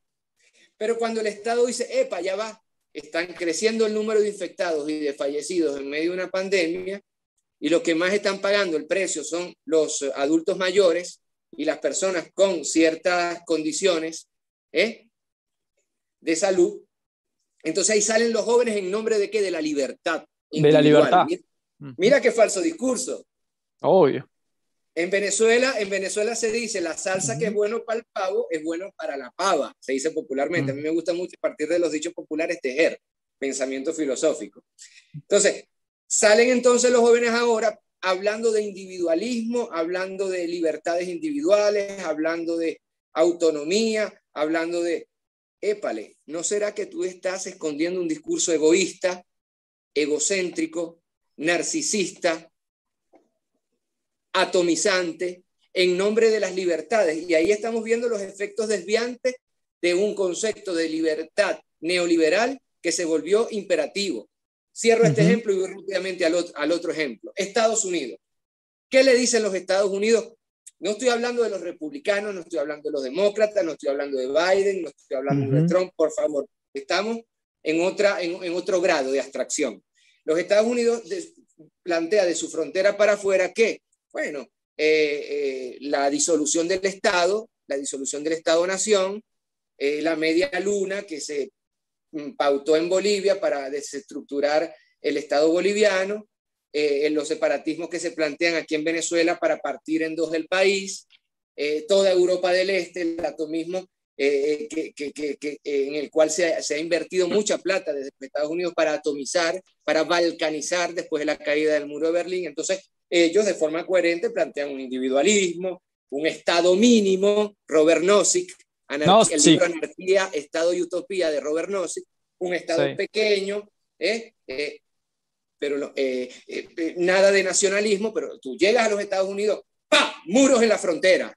Pero cuando el Estado dice, epa, ya va, están creciendo el número de infectados y de fallecidos en medio de una pandemia, y los que más están pagando el precio son los adultos mayores y las personas con ciertas condiciones ¿eh? de salud. Entonces ahí salen los jóvenes en nombre de qué? De la libertad. De la libertad. Mira, qué falso discurso. Obvio. En Venezuela, en Venezuela se dice la salsa que es bueno para el pavo es bueno para la pava, se dice popularmente. A mí me gusta mucho a partir de los dichos populares tejer pensamiento filosófico. Entonces, salen entonces los jóvenes ahora hablando de individualismo, hablando de libertades individuales, hablando de autonomía, hablando de, épale, ¿no será que tú estás escondiendo un discurso egoísta, egocéntrico, narcisista, atomizante en nombre de las libertades. Y ahí estamos viendo los efectos desviantes de un concepto de libertad neoliberal que se volvió imperativo. Cierro este ejemplo y voy rápidamente al otro, al otro ejemplo. Estados Unidos. ¿Qué le dicen los Estados Unidos? No estoy hablando de los republicanos, no estoy hablando de los demócratas, no estoy hablando de Biden, no estoy hablando de Trump, por favor. Estamos en, otra, en, otro grado de abstracción. Los Estados Unidos plantea de su frontera para afuera que bueno, eh, eh, la disolución del Estado, la disolución del Estado-Nación, eh, la media luna que se pautó en Bolivia para desestructurar el Estado boliviano, en los separatismos que se plantean aquí en Venezuela para partir en dos del país, toda Europa del Este, el atomismo que, en el cual se ha, invertido mucha plata desde Estados Unidos para atomizar, para balcanizar después de la caída del muro de Berlín. Entonces, ellos de forma coherente plantean un individualismo, un Estado mínimo, Robert Nozick, el libro Anarquía, Estado y Utopía de Robert Nozick, un Estado pequeño, ¿eh? Eh, pero eh, nada de nacionalismo, pero tú llegas a los Estados Unidos, ¡pa! Muros en la frontera.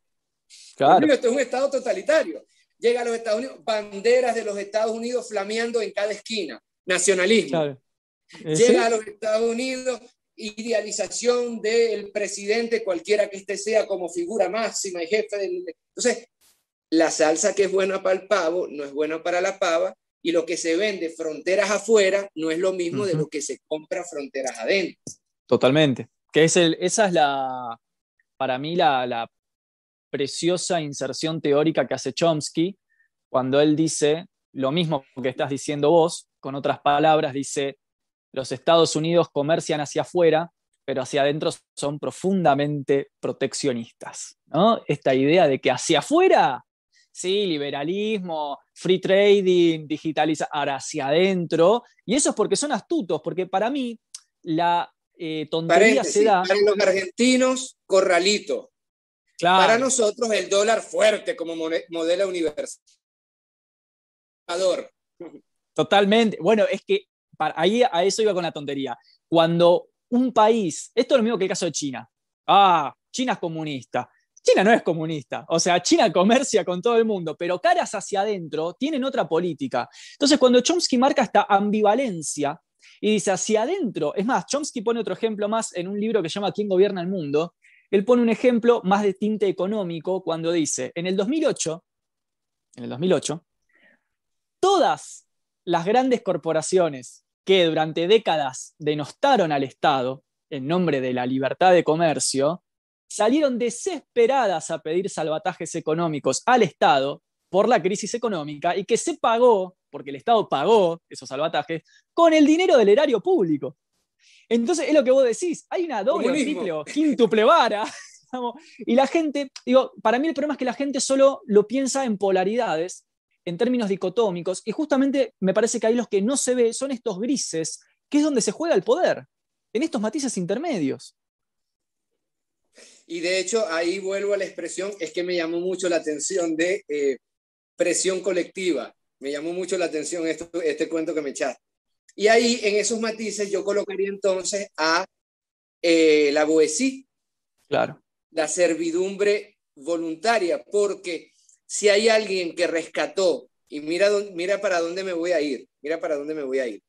Claro. Esto es un Estado totalitario. Llega a los Estados Unidos, banderas de los Estados Unidos flameando en cada esquina, nacionalismo. Llega a los Estados Unidos, idealización del presidente, cualquiera que éste sea, como figura máxima y jefe del... Entonces, la salsa que es buena para el pavo no es buena para la pava y lo que se vende fronteras afuera no es lo mismo de lo que se compra fronteras adentro. Totalmente. Que es el, esa es la, para mí, la, la preciosa inserción teórica que hace Chomsky cuando él dice lo mismo que estás diciendo vos, con otras palabras, dice, los Estados Unidos comercian hacia afuera, pero hacia adentro son profundamente proteccionistas. ¿no? Esta idea de que hacia afuera, sí, liberalismo, free trading, digitalización, ahora hacia adentro, y eso es porque son astutos, porque para mí la eh, tontería se da... Para los argentinos, corralito. Para nosotros, el dólar fuerte como modelo universal. Totalmente. Bueno, es que ahí a eso iba con la tontería. Cuando un país, esto es lo mismo que el caso de China. Ah, China es comunista. China no es comunista, o sea, China comercia con todo el mundo, pero caras hacia adentro tienen otra política. Entonces, cuando Chomsky marca esta ambivalencia y dice hacia adentro, es más, Chomsky pone otro ejemplo más en un libro que se llama ¿Quién gobierna el mundo? Él pone un ejemplo más de tinte económico cuando dice, en el 2008, en el 2008, todas las grandes corporaciones que durante décadas denostaron al Estado en nombre de la libertad de comercio, salieron desesperadas a pedir salvatajes económicos al Estado por la crisis económica y que se pagó, porque el Estado pagó esos salvatajes, con el dinero del erario público. Entonces es lo que vos decís, hay una doble, triple o quíntuple vara. [LAUGHS] y la gente, digo, para mí el problema es que la gente solo lo piensa en polaridades, en términos dicotómicos, y justamente me parece que ahí los que no se ve son estos grises, que es donde se juega el poder, en estos matices intermedios. Y de hecho, ahí vuelvo a la expresión, es que me llamó mucho la atención de eh, presión colectiva. Me llamó mucho la atención esto, este cuento que me echaste. Y ahí, en esos matices, yo colocaría entonces a eh, la boesí. Claro. La servidumbre voluntaria, porque si hay alguien que rescató, y mira, mira para dónde me voy a ir, mira para dónde me voy a ir.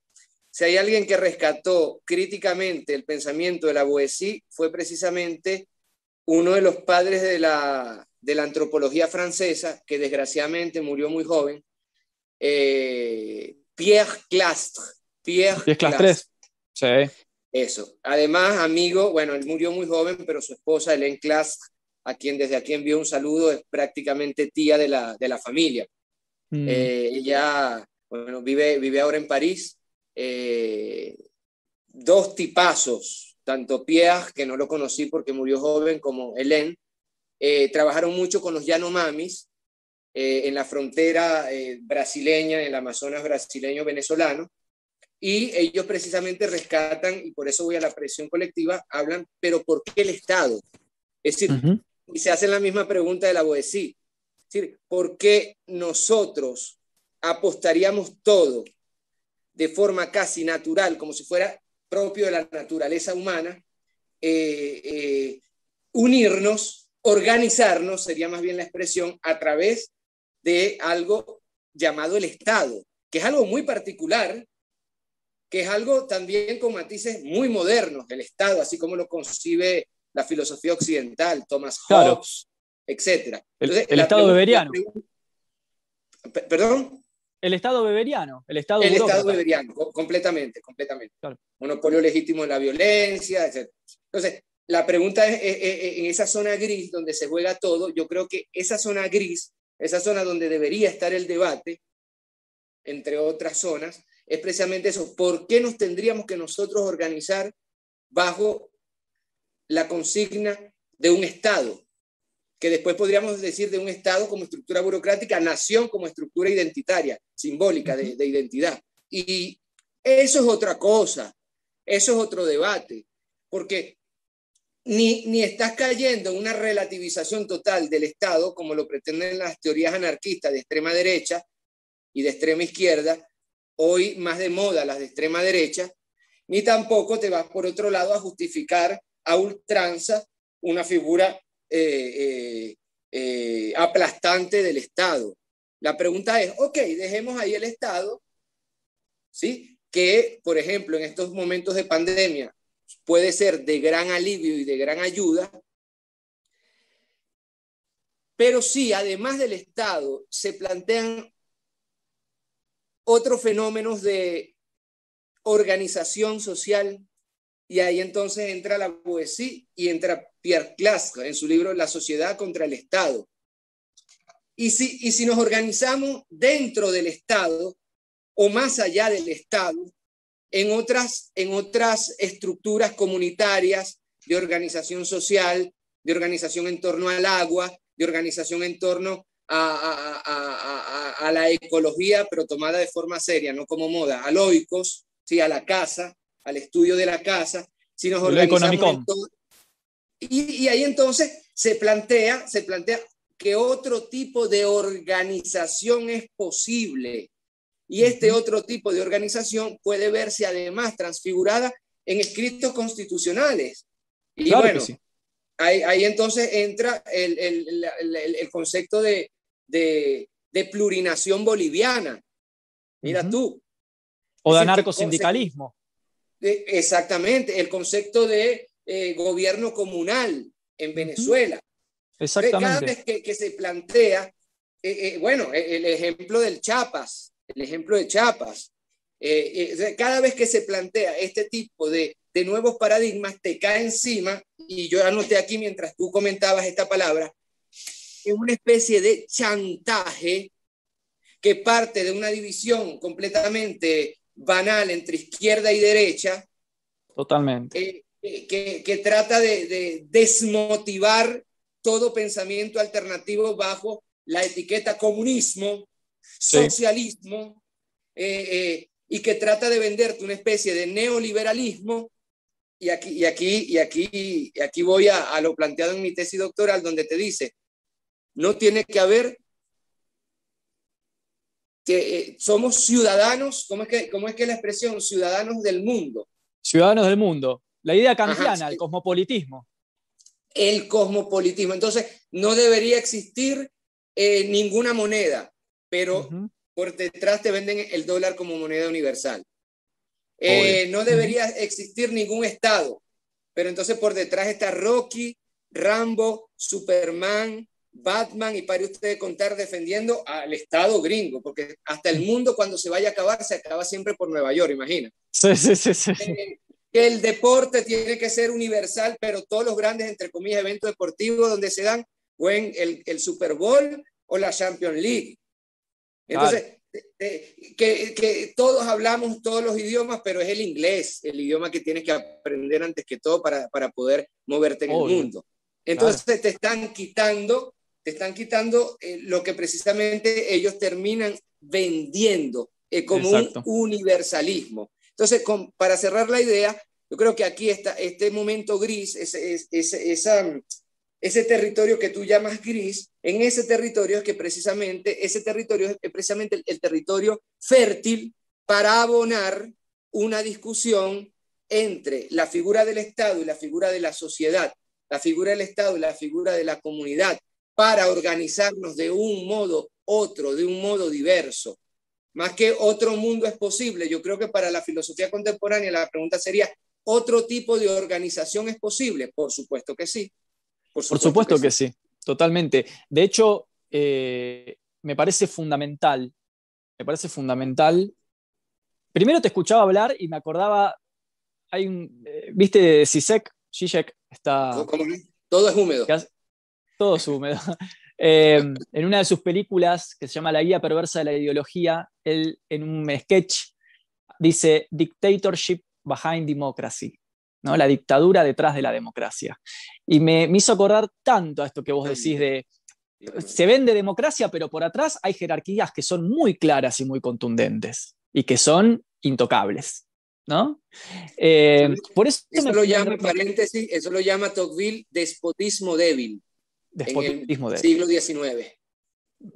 Si hay alguien que rescató críticamente el pensamiento de la boesí, fue precisamente uno de los padres de la, de la antropología francesa, que desgraciadamente murió muy joven, eh, Pierre Clastre. Pierre, Clastre. Sí. Eso. Además, amigo, bueno, él murió muy joven, pero su esposa, Hélène Clastre, a quien desde aquí envió un saludo, es prácticamente tía de la, de la familia. Mm. Eh, ella, bueno, vive, vive ahora en París. Eh, dos tipazos, tanto Pierre, que no lo conocí porque murió joven, como Hélène, eh, trabajaron mucho con los Yanomamis eh, en la frontera eh, brasileña, en el Amazonas brasileño-venezolano, y ellos precisamente rescatan, y por eso voy a la presión colectiva, hablan, pero ¿por qué el Estado? Es decir, y se hacen la misma pregunta de la Boesí, es decir, ¿por qué nosotros apostaríamos todo de forma casi natural, como si fuera propio de la naturaleza humana, eh, eh, unirnos, organizarnos, sería más bien la expresión, a través de algo llamado el Estado, que es algo muy particular, que es algo también con matices muy modernos, el Estado, así como lo concibe la filosofía occidental, Thomas Hobbes, etc. el, Estado beberiano. ¿Perdón? El Estado beberiano, el Estado El Estado beberiano, completamente, completamente. Monopolio legítimo de la violencia, etc. Entonces, la pregunta es, en esa zona gris donde se juega todo, yo creo que esa zona gris, esa zona donde debería estar el debate, entre otras zonas, es precisamente eso. ¿Por qué nos tendríamos que nosotros organizar bajo la consigna de un Estado? Que después podríamos decir de un Estado como estructura burocrática, nación como estructura identitaria, simbólica de, identidad. Y eso es otra cosa, eso es otro debate, porque ni, ni estás cayendo en una relativización total del Estado, como lo pretenden las teorías anarquistas de extrema derecha y de extrema izquierda, hoy más de moda las de extrema derecha, ni tampoco te vas por otro lado a justificar a ultranza una figura eh, eh, aplastante del Estado. La pregunta es, ok, dejemos ahí el Estado, ¿sí? Que, por ejemplo, en estos momentos de pandemia puede ser de gran alivio y de gran ayuda, pero sí, además del Estado, se plantean otros fenómenos de organización social y ahí entonces entra la poesía y entra Pierre Clastre en su libro La sociedad contra el Estado. Y si, y si nos organizamos dentro del Estado o más allá del Estado, en otras, en otras estructuras comunitarias de organización social, de organización en torno al agua, de organización en torno a, la ecología, pero tomada de forma seria, no como moda, a loicos, ¿sí? a la casa, al estudio de la casa, si nos organizamos y, y, ahí entonces se plantea, se plantea que otro tipo de organización es posible. Y este otro tipo de organización puede verse además transfigurada en escritos constitucionales. Y bueno, ahí, entonces entra el, concepto de, plurinación boliviana. Mira tú. O de anarcosindicalismo. Exactamente, el concepto de eh, gobierno comunal en Venezuela. Exactamente. Cada vez que, se plantea, eh, eh, bueno, el ejemplo del Chiapas, el ejemplo de Chiapas, cada vez que se plantea este tipo de, de nuevos paradigmas, te cae encima, y yo anoté aquí mientras tú comentabas esta palabra, es una especie de chantaje que parte de una división completamente banal entre izquierda y derecha. Totalmente. Eh, que, que, trata de, de, desmotivar todo pensamiento alternativo bajo la etiqueta comunismo, socialismo, eh, eh, y que trata de venderte una especie de neoliberalismo. Y aquí, y aquí, y aquí, y aquí voy a, a lo planteado en mi tesis doctoral, donde te dice, no tiene que haber que eh, somos ciudadanos, ¿cómo es, que, ¿cómo es que la expresión? Ciudadanos del mundo. Ciudadanos del mundo. La idea kantiana, el cosmopolitismo. El cosmopolitismo. Entonces, no debería existir eh, ninguna moneda, pero por detrás te venden el dólar como moneda universal. Eh, no debería existir ningún Estado, pero entonces por detrás está Rocky, Rambo, Superman, Batman y para usted contar defendiendo al Estado gringo, porque hasta el mundo cuando se vaya a acabar se acaba siempre por Nueva York, imagina. Sí, sí, sí. sí. Eh, que el deporte tiene que ser universal, pero todos los grandes, entre comillas, eventos deportivos donde se dan, o en el, el Super Bowl o la Champions League. Entonces, que, que, todos hablamos todos los idiomas, pero es el inglés, el idioma que tienes que aprender antes que todo para, para poder moverte en el mundo. Entonces te están quitando te están quitando eh, lo que precisamente ellos terminan vendiendo eh, como un universalismo. Entonces, para cerrar la idea, yo creo que aquí está este momento gris, ese, esa, ese territorio que tú llamas gris, en ese territorio es que precisamente, ese territorio es precisamente el territorio fértil para abonar una discusión entre la figura del Estado y la figura de la sociedad, la figura del Estado y la figura de la comunidad, para organizarnos de un modo otro, de un modo diverso. Más que otro mundo es posible, yo creo que para la filosofía contemporánea la pregunta sería, ¿otro tipo de organización es posible? Por supuesto que sí. Por supuesto, que, sí. totalmente. De hecho, eh, me parece fundamental, me parece fundamental. Primero te escuchaba hablar y me acordaba, hay un, eh, viste, Zizek, Zizek está... Todo es húmedo todo es húmedo. Eh, en una de sus películas, que se llama La Guía Perversa de la Ideología, él en un sketch dice Dictatorship Behind Democracy, ¿no? la dictadura detrás de la democracia. Y me, me hizo acordar tanto a esto que vos decís de, se vende democracia, pero por atrás hay jerarquías que son muy claras y muy contundentes y que son intocables. ¿no? Eh, por eso, lo llama, paréntesis, eso lo llama Tocqueville despotismo débil. Despotismo débil. Siglo XIX.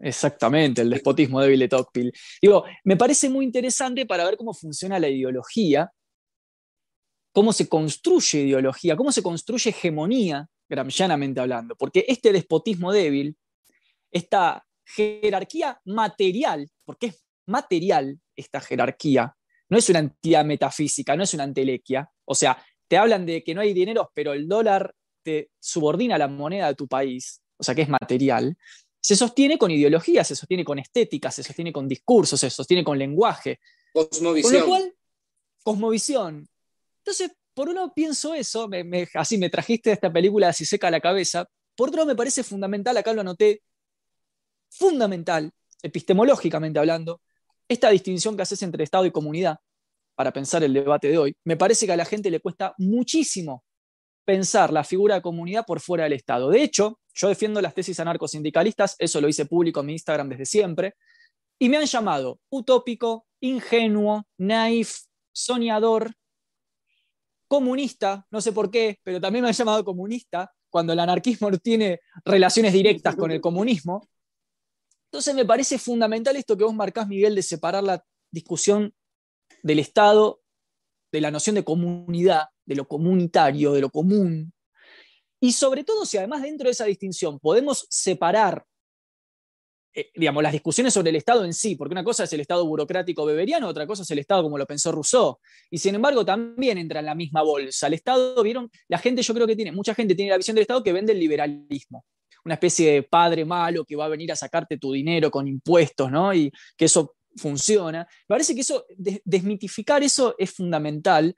Exactamente, el despotismo débil de Tocqueville. Digo, me parece muy interesante para ver cómo funciona la ideología, cómo se construye ideología, cómo se construye hegemonía, gramscianamente hablando, porque este despotismo débil, esta jerarquía material, porque es material esta jerarquía, no es una entidad metafísica, no es una entelequia, o sea, te hablan de que no hay dinero, pero el dólar te subordina la moneda de tu país, o sea que es material, se sostiene con ideología, se sostiene con estética, se sostiene con discursos, se sostiene con lenguaje. Cosmovisión. Con lo cual, cosmovisión. Entonces, por uno pienso eso, así me trajiste esta película así seca a la cabeza, por otro me parece fundamental, acá lo anoté, fundamental, epistemológicamente hablando, esta distinción que haces entre Estado y comunidad, para pensar el debate de hoy, me parece que a la gente le cuesta muchísimo pensar la figura de comunidad por fuera del Estado. De hecho, yo defiendo las tesis anarcosindicalistas, eso lo hice público en mi Instagram desde siempre, y me han llamado utópico, ingenuo, naif, soñador, comunista, no sé por qué, pero también me han llamado comunista cuando el anarquismo tiene relaciones directas con el comunismo. Entonces me parece fundamental esto que vos marcás, Miguel, de separar la discusión del Estado de la noción de comunidad, de lo comunitario, de lo común. Y sobre todo si además dentro de esa distinción podemos separar eh, digamos, las discusiones sobre el Estado en sí, porque una cosa es el Estado burocrático beberiano, otra cosa es el Estado como lo pensó Rousseau. Y sin embargo, también entra en la misma bolsa. El Estado, vieron, la gente yo creo que tiene, mucha gente tiene la visión del Estado que vende el liberalismo. Una especie de padre malo que va a venir a sacarte tu dinero con impuestos, ¿no? Y que eso funciona. Me parece que eso, desmitificar eso es fundamental.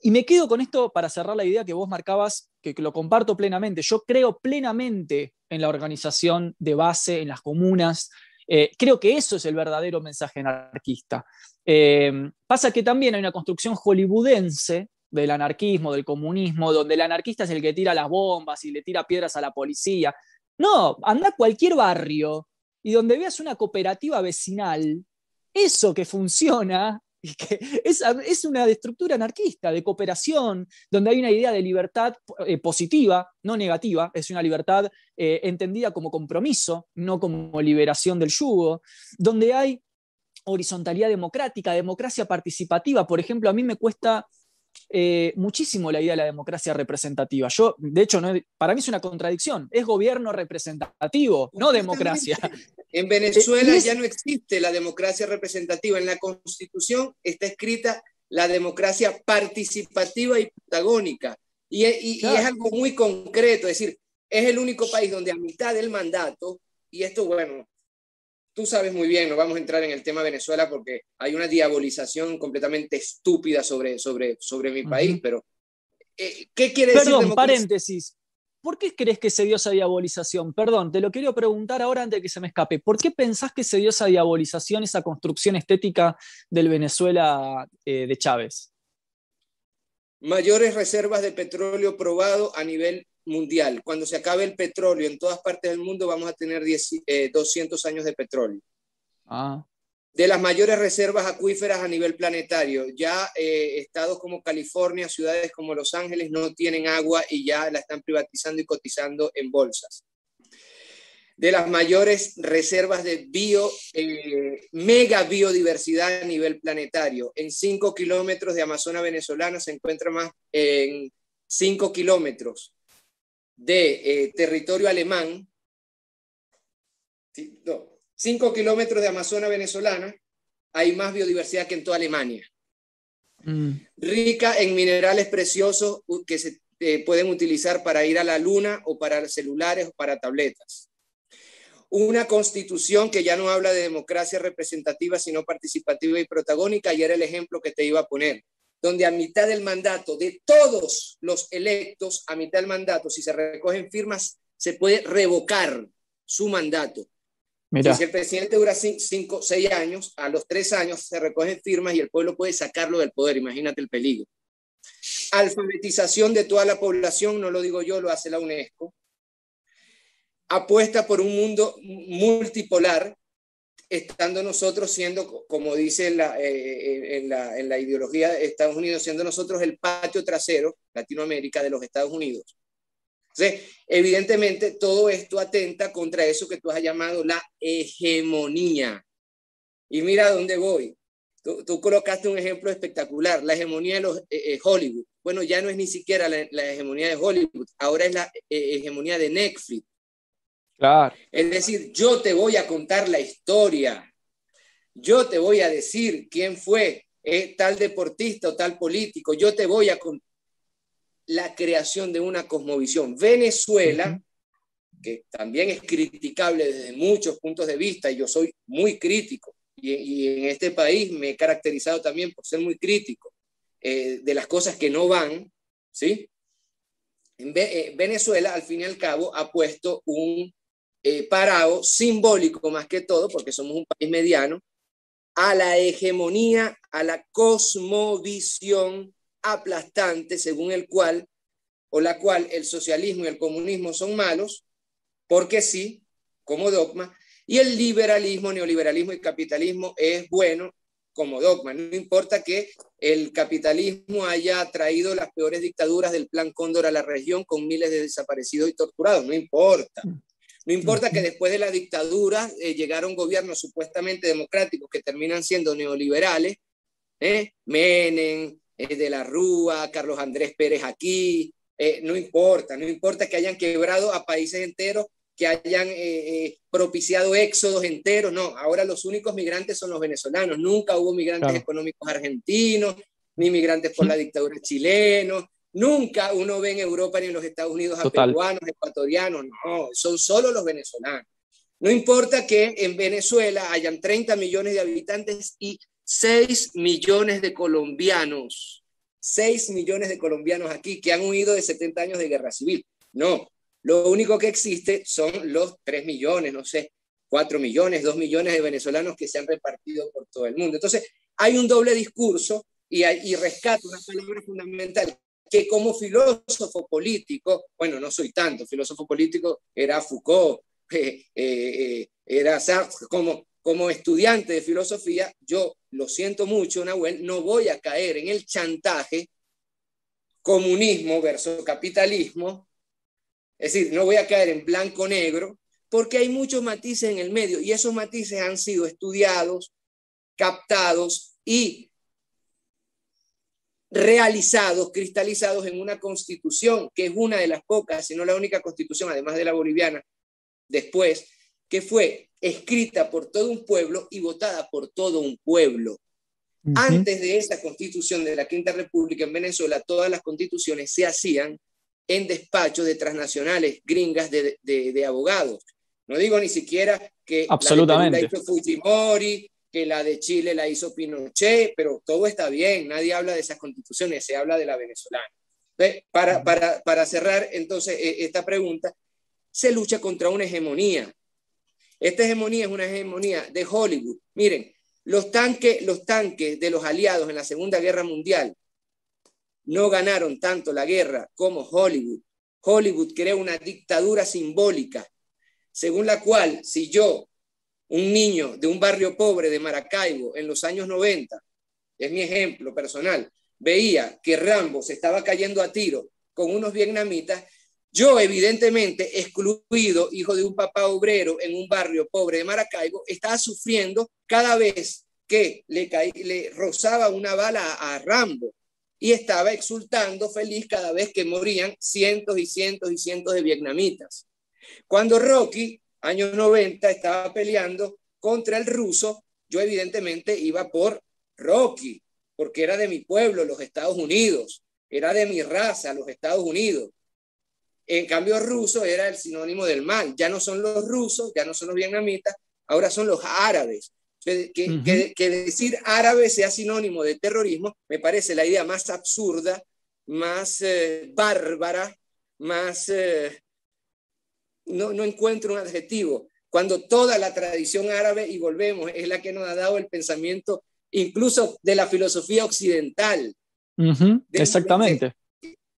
Y me quedo con esto para cerrar la idea que vos marcabas, que, lo comparto plenamente. Yo creo plenamente en la organización de base, en las comunas. Eh, creo que eso es el verdadero mensaje anarquista. Eh, pasa que también hay una construcción hollywoodense del anarquismo, del comunismo, donde el anarquista es el que tira las bombas y le tira piedras a la policía. No, anda a cualquier barrio y donde veas una cooperativa vecinal, eso que funciona [LAUGHS] es, una estructura anarquista de cooperación, donde hay una idea de libertad eh, positiva, no negativa, es una libertad eh, entendida como compromiso, no como liberación del yugo, donde hay horizontalidad democrática, democracia participativa. Por ejemplo, a mí me cuesta eh, muchísimo la idea de la democracia representativa. Yo, de hecho, no, para mí es una contradicción. Es gobierno representativo, no democracia. En Venezuela ya no existe la democracia representativa. En la Constitución está escrita la democracia participativa y protagónica. Y, es algo muy concreto, es decir, es el único país donde a mitad del mandato, y esto, bueno, tú sabes muy bien, no vamos a entrar en el tema Venezuela porque hay una diabolización completamente estúpida sobre, sobre, sobre mi país, pero eh, ¿qué quiere decir? Perdón, paréntesis. ¿Por qué crees que se dio esa diabolización? Perdón, te lo quiero preguntar ahora antes de que se me escape. ¿Por qué pensás que se dio esa diabolización, esa construcción estética del Venezuela eh, de Chávez? Mayores reservas de petróleo probado a nivel mundial. Cuando se acabe el petróleo en todas partes del mundo, vamos a tener 200 eh, años de petróleo. Ah. De las mayores reservas acuíferas a nivel planetario, ya eh, estados como California, ciudades como Los Ángeles no tienen agua y ya la están privatizando y cotizando en bolsas. De las mayores reservas de bio, eh, mega biodiversidad a nivel planetario. En 5 kilómetros de Amazona venezolana se encuentra más en 5 kilómetros de eh, territorio alemán, 5 kilómetros de Amazona venezolana, hay más biodiversidad que en toda Alemania. Mm. Rica en minerales preciosos que se eh, pueden utilizar para ir a la luna o para celulares o para tabletas. Una constitución que ya no habla de democracia representativa, sino participativa y protagónica, y era el ejemplo que te iba a poner donde a mitad del mandato de todos los electos, a mitad del mandato, si se recogen firmas, se puede revocar su mandato. Si el presidente dura cinco, seis años, a los tres años se recogen firmas y el pueblo puede sacarlo del poder. Imagínate el peligro. Alfabetización de toda la población, no lo digo yo, lo hace la UNESCO. Apuesta por un mundo multipolar, estando nosotros siendo, como dice la, eh, eh, en, la, en, la, ideología de Estados Unidos, siendo nosotros el patio trasero, Latinoamérica, de los Estados Unidos. Entonces, evidentemente, todo esto atenta contra eso que tú has llamado la hegemonía. Y mira dónde voy. Tú, tú colocaste un ejemplo espectacular, la hegemonía de los eh, Hollywood. Bueno, ya no es ni siquiera la, la hegemonía de Hollywood, ahora es la hegemonía de Netflix es decir, yo te voy a contar la historia. Yo te voy a decir quién fue eh, tal deportista o tal político. Yo te voy a contar la creación de una cosmovisión. Venezuela, que también es criticable desde muchos puntos de vista, y yo soy muy crítico, y, en este país me he caracterizado también por ser muy crítico eh, de las cosas que no van, ¿sí? En eh, Venezuela, al fin y al cabo, ha puesto un eh, parado, simbólico más que todo, porque somos un país mediano, a la hegemonía, a la cosmovisión aplastante según el cual o la cual el socialismo y el comunismo son malos, porque sí, como dogma, y el liberalismo, neoliberalismo y capitalismo es bueno como dogma. No importa que el capitalismo haya traído las peores dictaduras del Plan Cóndor a la región con miles de desaparecidos y torturados, no importa. No importa que después de la dictadura eh, llegaron gobiernos supuestamente democráticos que terminan siendo neoliberales, ¿eh? Menem, eh, de la Rúa, Carlos Andrés Pérez aquí, eh, no importa, no importa que hayan quebrado a países enteros, que hayan eh, propiciado éxodos enteros, no, ahora los únicos migrantes son los venezolanos, nunca hubo migrantes económicos argentinos, ni migrantes por la dictadura chilena, nunca uno ve en Europa ni en los Estados Unidos a peruanos, ecuatorianos, no, son solo los venezolanos. No importa que en Venezuela hayan 30 millones de habitantes y 6 millones de colombianos, 6 millones de colombianos aquí que han huido de 70 años de guerra civil. No, lo único que existe son los 3 millones, no sé, 4 millones, 2 millones de venezolanos que se han repartido por todo el mundo. Entonces, hay un doble discurso y, y rescato una palabra fundamental que como filósofo político, bueno, no soy tanto, filósofo político era Foucault, [LAUGHS] eh, eh, era como, como estudiante de filosofía, yo lo siento mucho, Nahuel, no voy a caer en el chantaje comunismo versus capitalismo, es decir, no voy a caer en blanco-negro, porque hay muchos matices en el medio y esos matices han sido estudiados, captados y realizados, cristalizados en una constitución, que es una de las pocas, si no la única constitución, además de la boliviana, después, que fue escrita por todo un pueblo y votada por todo un pueblo. Antes de esa constitución de la Quinta República en Venezuela, todas las constituciones se hacían en despachos de transnacionales gringas de, abogados. No digo ni siquiera que Absolutamente. la hizo Fujimori, que la de Chile la hizo Pinochet, pero todo está bien, nadie habla de esas constituciones, se habla de la venezolana. Para, para, para cerrar entonces e, esta pregunta, se lucha contra una hegemonía. Esta hegemonía es una hegemonía de Hollywood. Miren, los tanques, los tanques de los aliados en la Segunda Guerra Mundial no ganaron tanto la guerra como Hollywood. Hollywood creó una dictadura simbólica, según la cual si yo, un niño de un barrio pobre de Maracaibo en los años 90, es mi ejemplo personal, veía que Rambo se estaba cayendo a tiro con unos vietnamitas, yo, evidentemente, excluido, hijo de un papá obrero en un barrio pobre de Maracaibo, estaba sufriendo cada vez que le, le rozaba una bala a Rambo y estaba exultando feliz cada vez que morían cientos y cientos y cientos de vietnamitas. Cuando Rocky, años 90, estaba peleando contra el ruso, yo evidentemente iba por Rocky, porque era de mi pueblo, los Estados Unidos, era de mi raza, los Estados Unidos. En cambio, ruso era el sinónimo del mal. Ya no son los rusos, ya no son los vietnamitas, ahora son los árabes. Que, decir árabe sea sinónimo de terrorismo me parece la idea más absurda, más eh, bárbara, más... Eh, no, no encuentro un adjetivo. Cuando toda la tradición árabe, y volvemos, es la que nos ha dado el pensamiento incluso de la filosofía occidental. exactamente.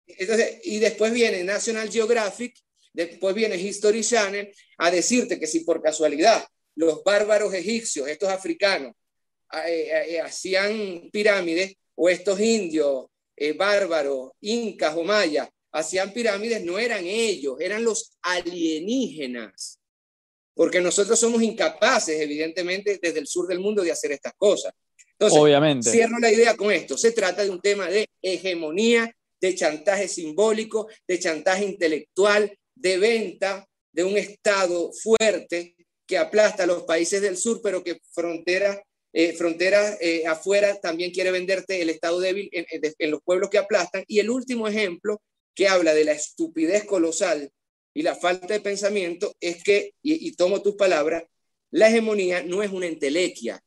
Entonces, y después viene National Geographic, después viene History Channel a decirte que si por casualidad los bárbaros egipcios, estos africanos, eh, eh, eh, hacían pirámides, o estos indios bárbaros, incas o mayas, hacían pirámides, no eran ellos, eran los alienígenas. Porque nosotros somos incapaces, evidentemente, desde el sur del mundo de hacer estas cosas. Entonces, Obviamente. cierro la idea con esto. Se trata de un tema de hegemonía de chantaje simbólico, de chantaje intelectual, de venta de un Estado fuerte que aplasta a los países del sur, pero que frontera, eh, frontera eh, afuera también quiere venderte el Estado débil en, los pueblos que aplastan. Y el último ejemplo que habla de la estupidez colosal y la falta de pensamiento es que, y, y tomo tus palabras, la hegemonía no es una entelequia.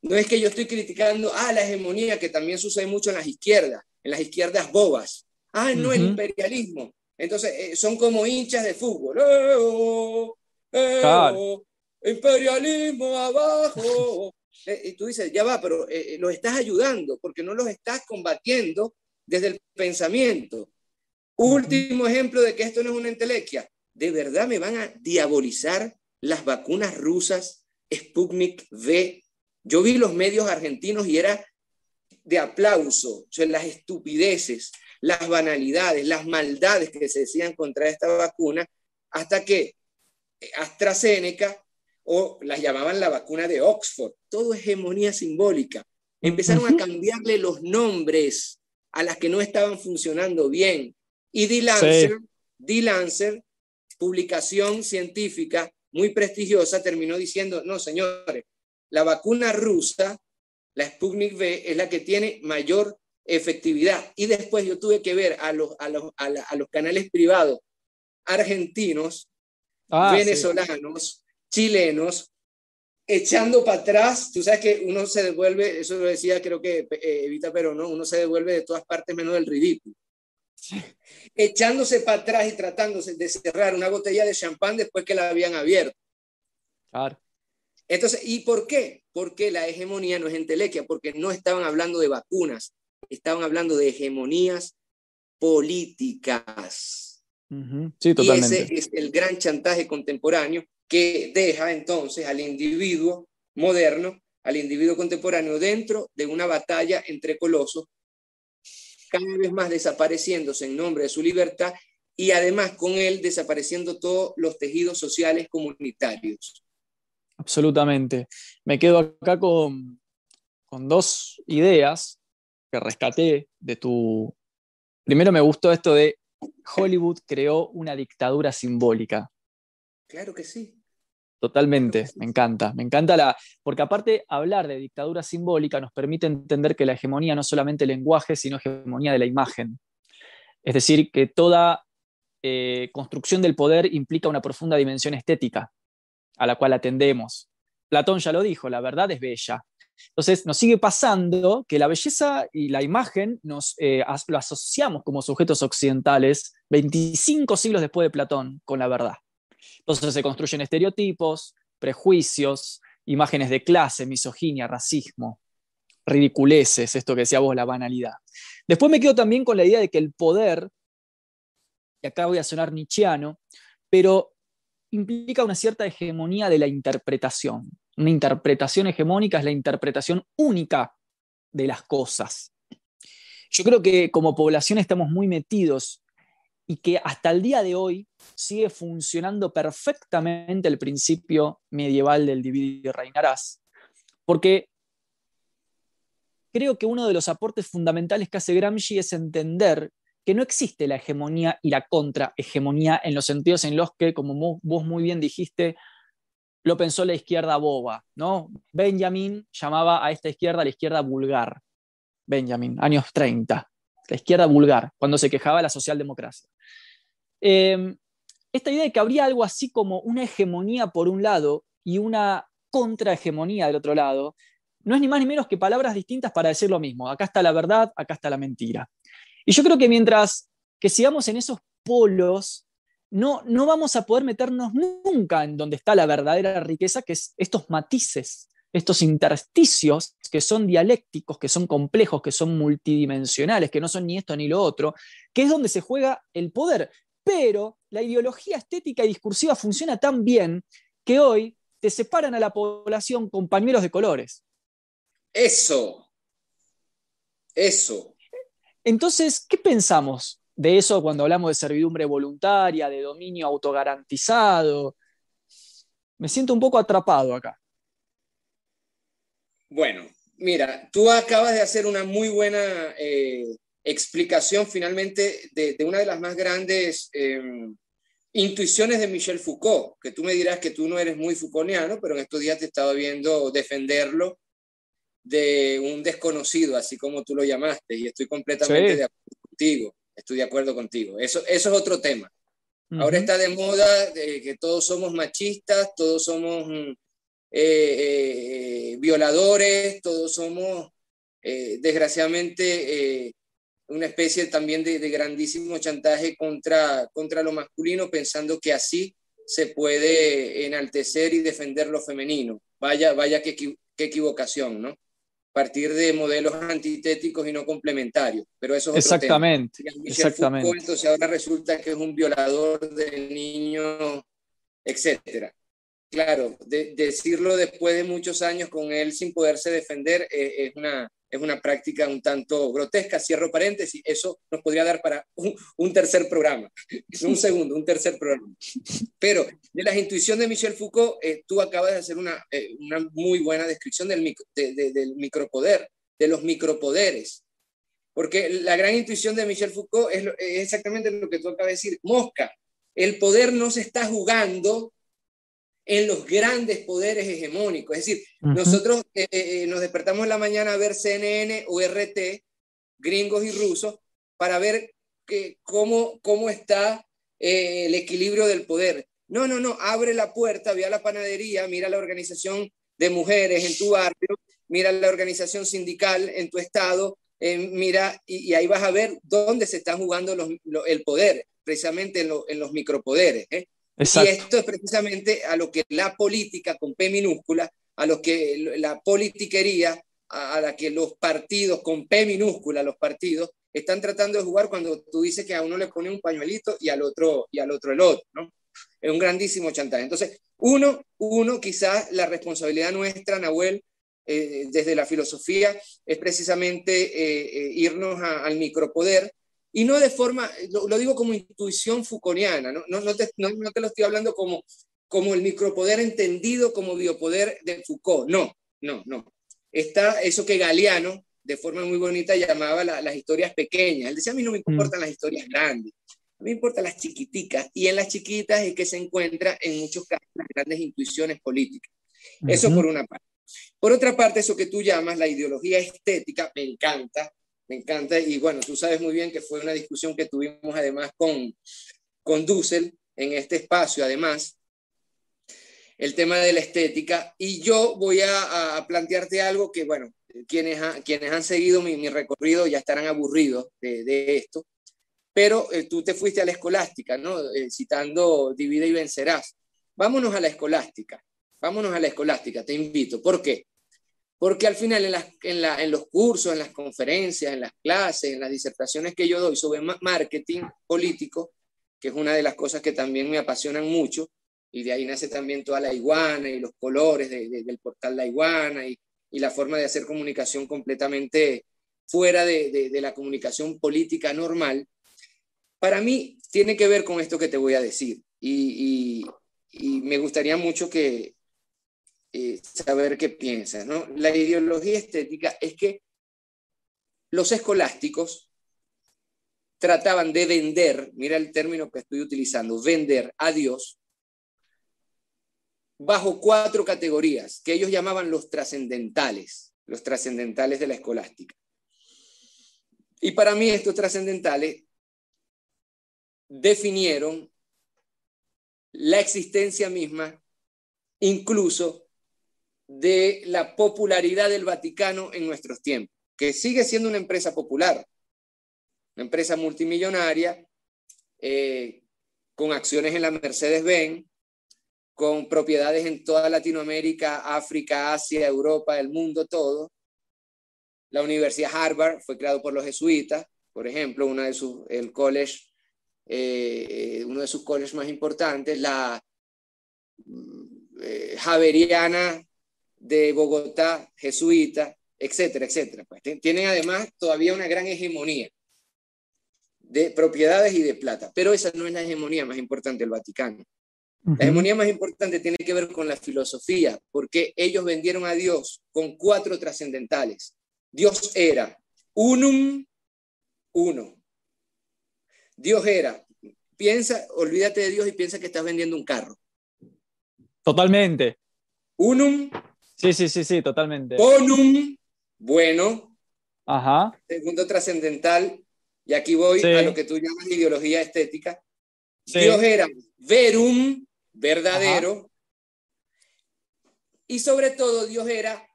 No es que yo estoy criticando, a ah, la hegemonía que también sucede mucho en las izquierdas en las izquierdas bobas. Ah, no, el imperialismo. Entonces, eh, son como hinchas de fútbol. ¡Eh, oh, Imperialismo abajo. [LAUGHS] Eh, y tú dices, ya va, pero los estás ayudando porque no los estás combatiendo desde el pensamiento. Último ejemplo de que esto no es una entelequia. ¿De verdad me van a diabolizar las vacunas rusas Sputnik V? Yo vi los medios argentinos y era de aplauso, o las estupideces, las banalidades, las maldades que se decían contra esta vacuna, hasta que AstraZeneca, o las llamaban la vacuna de Oxford, todo hegemonía simbólica. Empezaron a cambiarle los nombres a las que no estaban funcionando bien Y D. Lancer, Lancer, publicación científica muy prestigiosa, terminó diciendo, no, señores, la vacuna rusa, la Sputnik V, es la que tiene mayor efectividad. Y después yo tuve que ver a los, a los, a los canales privados argentinos, ah, venezolanos, chilenos, echando para atrás, tú sabes que uno se devuelve, eso lo decía creo que eh, Evita pero no, uno se devuelve de todas partes menos del ridículo. Echándose para atrás y tratándose de cerrar una botella de champán después que la habían abierto. Claro. Entonces, ¿y por qué? Porque la hegemonía no es entelequia, porque no estaban hablando de vacunas, estaban hablando de hegemonías políticas. Sí, totalmente. Y ese es el gran chantaje contemporáneo que deja entonces al individuo moderno, al individuo contemporáneo dentro de una batalla entre colosos, cada vez más desapareciéndose en nombre de su libertad y además con él desapareciendo todos los tejidos sociales comunitarios. Absolutamente. Me quedo acá con, con dos ideas que rescaté de tu... Primero me gustó esto de Hollywood creó una dictadura simbólica. Claro que sí. Totalmente, me encanta, me encanta la, porque aparte hablar de dictadura simbólica nos permite entender que la hegemonía no es solamente lenguaje, sino hegemonía de la imagen. Es decir, que toda eh, construcción del poder implica una profunda dimensión estética a la cual atendemos. Platón ya lo dijo, la verdad es bella. Entonces nos sigue pasando que la belleza y la imagen nos eh, lo asociamos como sujetos occidentales 25 siglos después de Platón con la verdad. Entonces se construyen estereotipos, prejuicios, imágenes de clase, misoginia, racismo, ridiculeces, esto que decía vos, la banalidad. Después me quedo también con la idea de que el poder, y acá voy a sonar nietzscheano, pero implica una cierta hegemonía de la interpretación. Una interpretación hegemónica es la interpretación única de las cosas. Yo creo que como población estamos muy metidos y que hasta el día de hoy sigue funcionando perfectamente el principio medieval del dividir y reinarás, porque creo que uno de los aportes fundamentales que hace Gramsci es entender que no existe la hegemonía y la contrahegemonía en los sentidos en los que, como vos muy bien dijiste, lo pensó la izquierda boba, ¿no? Benjamin llamaba a esta izquierda la izquierda vulgar. Benjamin, años 30 la izquierda vulgar, cuando se quejaba de la socialdemocracia. Em, esta idea de que habría algo así como una hegemonía por un lado y una contrahegemonía del otro lado, no es ni más ni menos que palabras distintas para decir lo mismo. Acá está la verdad, acá está la mentira. Y yo creo que mientras que sigamos en esos polos, no, no vamos a poder meternos nunca en donde está la verdadera riqueza, que es estos matices, estos intersticios que son dialécticos, que son complejos, que son multidimensionales, que no son ni esto ni lo otro, que es donde se juega el poder. Pero la ideología estética y discursiva funciona tan bien que hoy te separan a la población con pañuelos de colores. Eso. Eso. Entonces, ¿qué pensamos de eso cuando hablamos de servidumbre voluntaria, de dominio autogarantizado? Me siento un poco atrapado acá. Bueno, mira, tú acabas de hacer una muy buena eh, explicación finalmente de, una de las más grandes em, intuiciones de Michel Foucault, que tú me dirás que tú no eres muy Foucaultiano, pero en estos días te estaba viendo defenderlo de un desconocido, así como tú lo llamaste, y estoy completamente de acuerdo contigo, estoy de acuerdo contigo. Eso, eso es otro tema. Ahora está de moda de que todos somos machistas, todos somos mm, eh, eh, violadores, todos somos, eh, desgraciadamente, una especie también de, grandísimo chantaje contra, contra lo masculino, pensando que así se puede enaltecer y defender lo femenino. Vaya, vaya qué, qué equivocación, ¿no? Partir de modelos antitéticos y no complementarios, pero eso es otro exactamente, tema. Exactamente. entonces ahora resulta que es un violador de niños, etcétera claro, decirlo después de muchos años con él sin poderse defender eh, es, una, es una práctica un tanto grotesca. Cierro paréntesis, eso nos podría dar para un, tercer programa, [LAUGHS] un segundo, un tercer programa. Pero de las intuiciones de Michel Foucault, eh, tú acabas de hacer una, eh, una muy buena descripción del, del micropoder, de los micropoderes. porque la gran intuición de Michel Foucault es, exactamente lo que tú acabas de decir, mosca, el poder no se está jugando en los grandes poderes hegemónicos. Es decir, nosotros eh, eh, eh, nos despertamos en la mañana a ver CNN o RT, gringos y rusos, para ver que, cómo, cómo está el equilibrio del poder. No, no, no, abre la puerta, ve a la panadería, mira la organización de mujeres en tu barrio, mira la organización sindical en tu estado, mira, y, ahí vas a ver dónde se está jugando el poder, precisamente en, los micropoderes. ¿eh? Y esto es precisamente a lo que la política con P minúscula, a lo que la politiquería, a, la que los partidos con P minúscula, los partidos, están tratando de jugar cuando tú dices que a uno le pone un pañuelito y al otro, y al otro el otro, ¿no? Es un grandísimo chantaje. Entonces, uno, uno quizás la responsabilidad nuestra, Nahuel, eh, desde la filosofía, es precisamente eh, eh, irnos al micropoder, y no de forma, lo, digo como intuición fuconiana, no, no, te, no, te, lo estoy hablando como, como el micropoder entendido como biopoder de Foucault, no, no, no. Está eso que Galeano, de forma muy bonita, llamaba las historias pequeñas. Él decía, a mí no me mm. importan las historias grandes, a mí me importan las chiquiticas, y en las chiquitas es que se encuentra en muchos casos las grandes intuiciones políticas. Eso por una parte. Por otra parte, eso que tú llamas la ideología estética, me encanta, me encanta. Y bueno, tú sabes muy bien que fue una discusión que tuvimos además con, con Dussel en este espacio, además, el tema de la estética. Y yo voy a, plantearte algo que, bueno, quienes, quienes han seguido mi, recorrido ya estarán aburridos de, esto, pero eh, tú te fuiste a la escolástica, ¿no? Eh, citando Divide y vencerás. Vámonos a la escolástica. Vámonos a la escolástica, te invito. ¿Por qué? Porque al final en, los cursos, en las conferencias, en las clases, en las disertaciones que yo doy sobre marketing político, que es una de las cosas que también me apasionan mucho, y de ahí nace también toda la iguana y los colores del portal La Iguana y, la forma de hacer comunicación completamente fuera de, la comunicación política normal, para mí tiene que ver con esto que te voy a decir. y me gustaría mucho que, saber qué piensas. ¿no? La ideología estética es que los escolásticos trataban de vender, mira el término que estoy utilizando, vender a Dios bajo cuatro categorías que ellos llamaban los trascendentales, los trascendentales de la escolástica. Y para mí estos trascendentales definieron la existencia misma, incluso de la popularidad del Vaticano en nuestros tiempos, que sigue siendo una empresa popular, una empresa multimillonaria, eh, con acciones en la Mercedes-Benz, con propiedades en toda Latinoamérica, África, Asia, Europa, el mundo todo. La Universidad Harvard fue creado por los jesuitas, por ejemplo, una de sus, el college, eh, uno de sus colleges más importantes, la eh, Javeriana de Bogotá, jesuita, etcétera, etcétera. Pues tienen además todavía una gran hegemonía de propiedades y de plata, pero esa no es la hegemonía más importante del Vaticano. La hegemonía más importante tiene que ver con la filosofía, porque ellos vendieron a Dios con cuatro trascendentales. Dios era unum, uno. Dios era, piensa, olvídate de Dios y piensa que estás vendiendo un carro. Totalmente. Unum, Sí, sí, sí, sí, totalmente. Bonum, bueno. Ajá. Segundo trascendental, y aquí voy a lo que tú llamas ideología estética. Dios era verum, verdadero. Y sobre todo, Dios era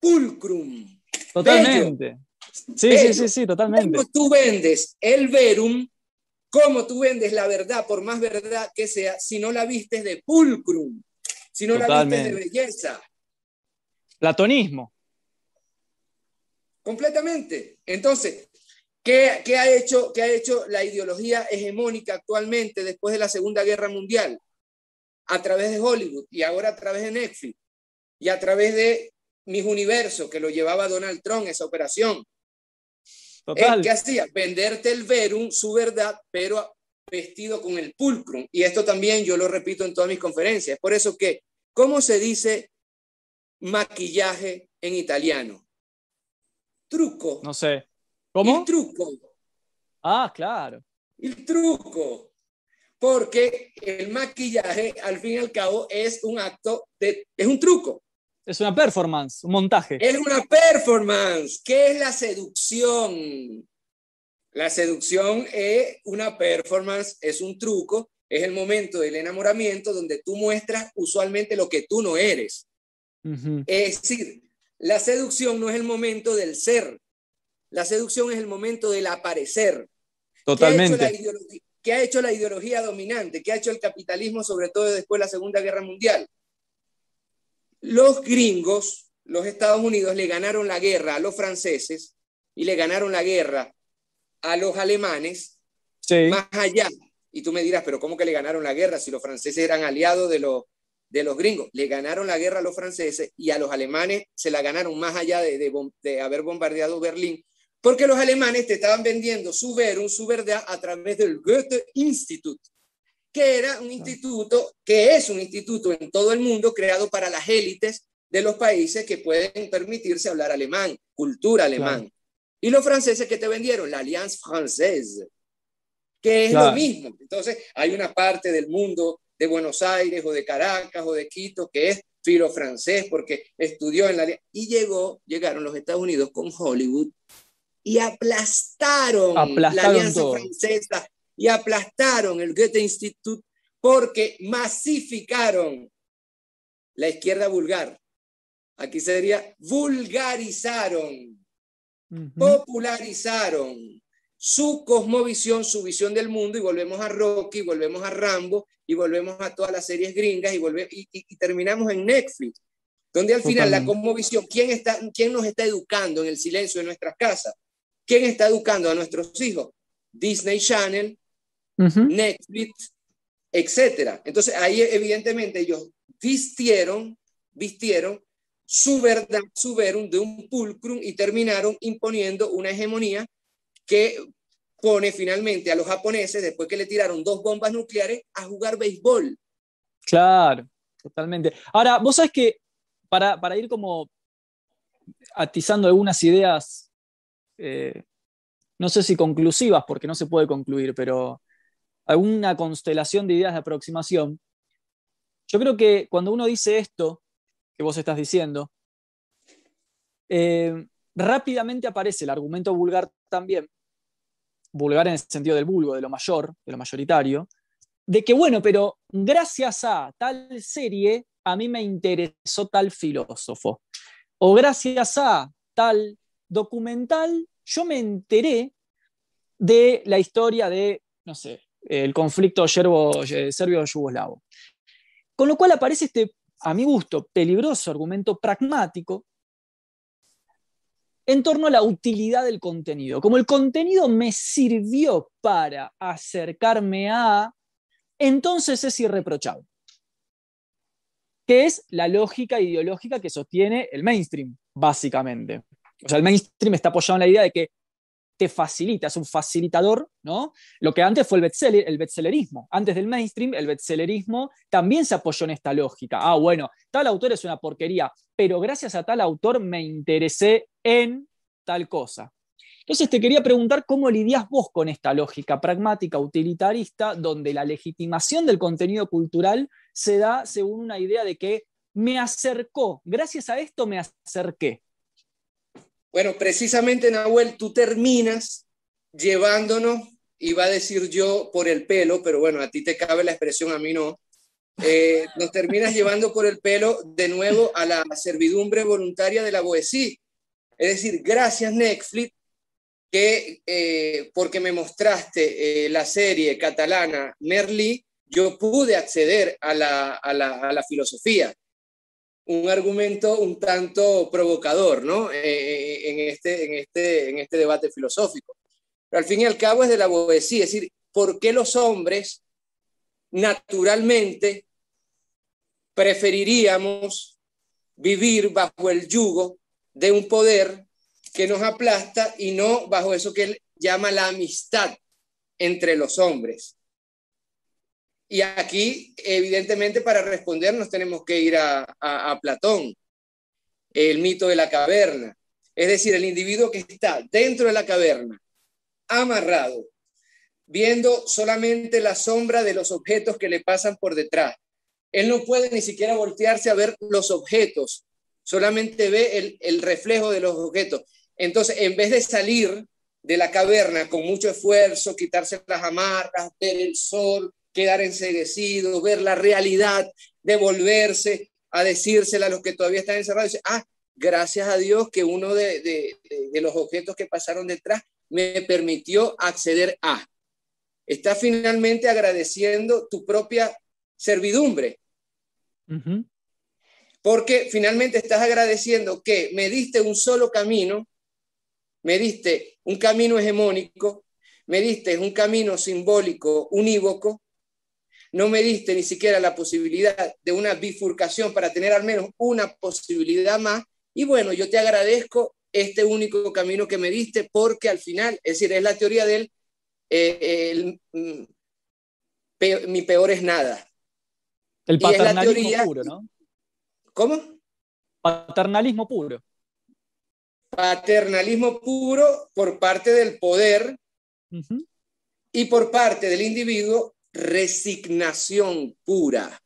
pulcrum. Totalmente. Sí, sí, sí, sí, totalmente. Como tú vendes el verum, como tú vendes la verdad, por más verdad que sea, si no la vistes de pulcrum, si no la vistes de belleza, Platonismo. Completamente. Entonces, ¿qué, ha hecho, ¿qué ha hecho la ideología hegemónica actualmente después de la Segunda Guerra Mundial? A través de Hollywood y ahora a través de Netflix y a través de Mis Universos, que lo llevaba Donald Trump, esa operación. Total. ¿Qué hacía? Venderte el verum, su verdad, pero vestido con el pulcrum. Y esto también yo lo repito en todas mis conferencias. Por eso que, ¿cómo se dice maquillaje en italiano? Truco. No sé. ¿Cómo? El truco. Ah, claro. El truco. Porque el maquillaje, al fin y al cabo, es un acto de, es un truco. Es una performance, un montaje. Es una performance. ¿Qué es la seducción? La seducción es una performance, es un truco, es el momento del enamoramiento donde tú muestras usualmente lo que tú no eres. Es decir, la seducción no es el momento del ser, la seducción es el momento del aparecer. Totalmente. ¿Qué ha hecho la ideología dominante? ¿Qué ha hecho el capitalismo, sobre todo después de la Segunda Guerra Mundial? Los gringos, los Estados Unidos, le ganaron la guerra a los franceses y le ganaron la guerra a los alemanes más allá. Y tú me dirás, pero ¿cómo que le ganaron la guerra si los franceses eran aliados de los, de los gringos? Le ganaron la guerra a los franceses y a los alemanes se la ganaron más allá de, de, haber bombardeado Berlín, porque los alemanes te estaban vendiendo su verum, su verdad, a través del Goethe Institut, que era un instituto, que es un instituto en todo el mundo creado para las élites de los países que pueden permitirse hablar alemán, cultura alemán. Y los franceses que te vendieron, la Alliance Française, que es lo mismo. Entonces, hay una parte del mundo de Buenos Aires o de Caracas o de Quito que es filo francés porque estudió en la... Y llegó, llegaron los Estados Unidos con Hollywood y aplastaron, la Alianza Francesa y aplastaron el Goethe Institut porque masificaron la izquierda vulgar. Aquí sería vulgarizaron, popularizaron su cosmovisión, su visión del mundo, y volvemos a Rocky, volvemos a Rambo, y volvemos a todas las series gringas, y, y, terminamos en Netflix, donde al final la cosmovisión, ¿quién, está, ¿quién nos está educando en el silencio de nuestras casas? ¿Quién está educando a nuestros hijos? Disney Channel, Netflix, etcétera. Entonces ahí evidentemente ellos vistieron, vistieron su verdad, su verum de un pulcrum y terminaron imponiendo una hegemonía que pone finalmente a los japoneses, después que le tiraron dos bombas nucleares, a jugar béisbol. Claro, totalmente. Ahora, vos sabés que para, para ir como atizando algunas ideas, eh, no sé si conclusivas, porque no se puede concluir, pero alguna constelación de ideas de aproximación, yo creo que cuando uno dice esto que vos estás diciendo, eh, rápidamente aparece el argumento vulgar también, vulgar en el sentido del vulgo, de lo mayor, de lo mayoritario, de que, bueno, pero gracias a tal serie, a mí me interesó tal filósofo. O gracias a tal documental, yo me enteré de la historia de, no sé, el conflicto eh, serbio-yugoslavo. Con lo cual aparece este, a mi gusto, peligroso argumento pragmático en torno a la utilidad del contenido. Como el contenido me sirvió para acercarme a, entonces es irreprochable. Que es la lógica ideológica que sostiene el mainstream, básicamente. O sea, el mainstream está apoyado en la idea de que te facilita, es un facilitador, ¿no? Lo que antes fue el bestseller, el bestsellerismo. Antes del mainstream, el bestsellerismo también se apoyó en esta lógica. Ah, bueno, tal autor es una porquería, pero gracias a tal autor me interesé en tal cosa. Entonces te quería preguntar cómo lidias vos con esta lógica pragmática, utilitarista, donde la legitimación del contenido cultural se da según una idea de que me acercó, gracias a esto me acerqué. Bueno, precisamente, Nahuel, tú terminas llevándonos, iba a decir yo por el pelo, pero bueno, a ti te cabe la expresión, a mí no. Eh, nos terminas llevando por el pelo de nuevo a la servidumbre voluntaria de la BOESI. Es decir, gracias Netflix, que eh, porque me mostraste eh, la serie catalana Merlí, yo pude acceder a la, a la, a la filosofía un argumento un tanto provocador, ¿no? Eh, eh, en, este, en, este, en este debate filosófico. Pero al fin y al cabo es de la poesía, es decir, ¿por qué los hombres naturalmente preferiríamos vivir bajo el yugo de un poder que nos aplasta y no bajo eso que él llama la amistad entre los hombres? Y aquí, evidentemente, para responder nos tenemos que ir a, Platón, el mito de la caverna. Es decir, el individuo que está dentro de la caverna, amarrado, viendo solamente la sombra de los objetos que le pasan por detrás. Él no puede ni siquiera voltearse a ver los objetos, solamente ve el, reflejo de los objetos. Entonces, en vez de salir de la caverna con mucho esfuerzo, quitarse las amarras, ver el sol, quedar enseguecido, ver la realidad, devolverse a decírsela a los que todavía están encerrados, dice, ah, gracias a Dios que uno de los objetos que pasaron detrás me permitió acceder a. Estás finalmente agradeciendo tu propia servidumbre. Porque finalmente estás agradeciendo que me diste un solo camino, me diste un camino hegemónico, me diste un camino simbólico unívoco, no me diste ni siquiera la posibilidad de una bifurcación para tener al menos una posibilidad más. Y bueno, yo te agradezco este único camino que me diste porque al final, es decir, es la teoría del eh, mm, mi peor es nada. El paternalismo puro, ¿no? ¿Cómo? Paternalismo puro. Paternalismo puro por parte del poder y por parte del individuo, resignación pura.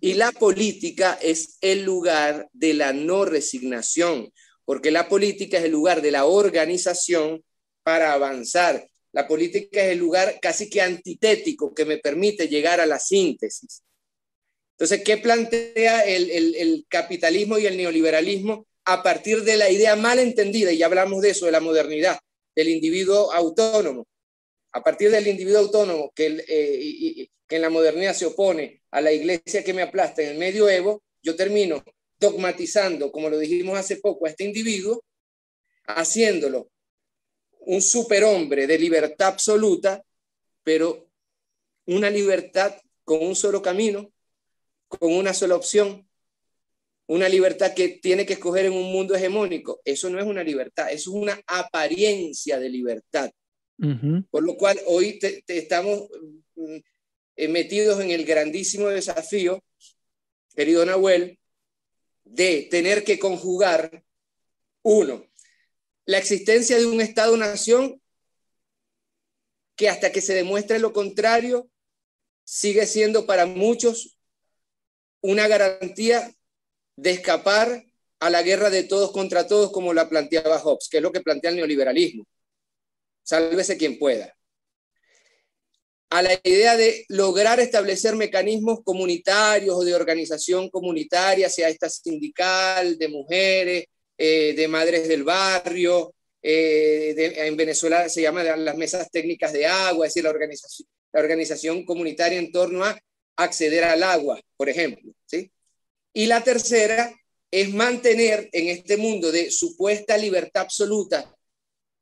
Y la política es el lugar de la no resignación, porque la política es el lugar de la organización para avanzar. La política es el lugar casi que antitético que me permite llegar a la síntesis. Entonces, ¿qué plantea el, capitalismo y el neoliberalismo a partir de la idea mal entendida, y ya hablamos de eso, de la modernidad, del individuo autónomo? A partir del individuo autónomo que, eh, que en la modernidad se opone a la iglesia que me aplasta en el medioevo, yo termino dogmatizando, como lo dijimos hace poco, a este individuo, haciéndolo un superhombre de libertad absoluta, pero una libertad con un solo camino, con una sola opción, una libertad que tiene que escoger en un mundo hegemónico. Eso no es una libertad, es una apariencia de libertad. Por lo cual hoy estamos mm, eh, metidos en el grandísimo desafío, querido Nahuel, de tener que conjugar, uno, la existencia de un Estado-nación que hasta que se demuestre lo contrario, sigue siendo para muchos una garantía de escapar a la guerra de todos contra todos, como la planteaba Hobbes, que es lo que plantea el neoliberalismo. Sálvese quien pueda. A la idea de lograr establecer mecanismos comunitarios o de organización comunitaria, sea esta sindical, de mujeres, eh, de madres del barrio, eh, en Venezuela se llama las mesas técnicas de agua, es decir, la organización, la organización comunitaria en torno a acceder al agua, por ejemplo. ¿sí? Y la tercera es mantener en este mundo de supuesta libertad absoluta,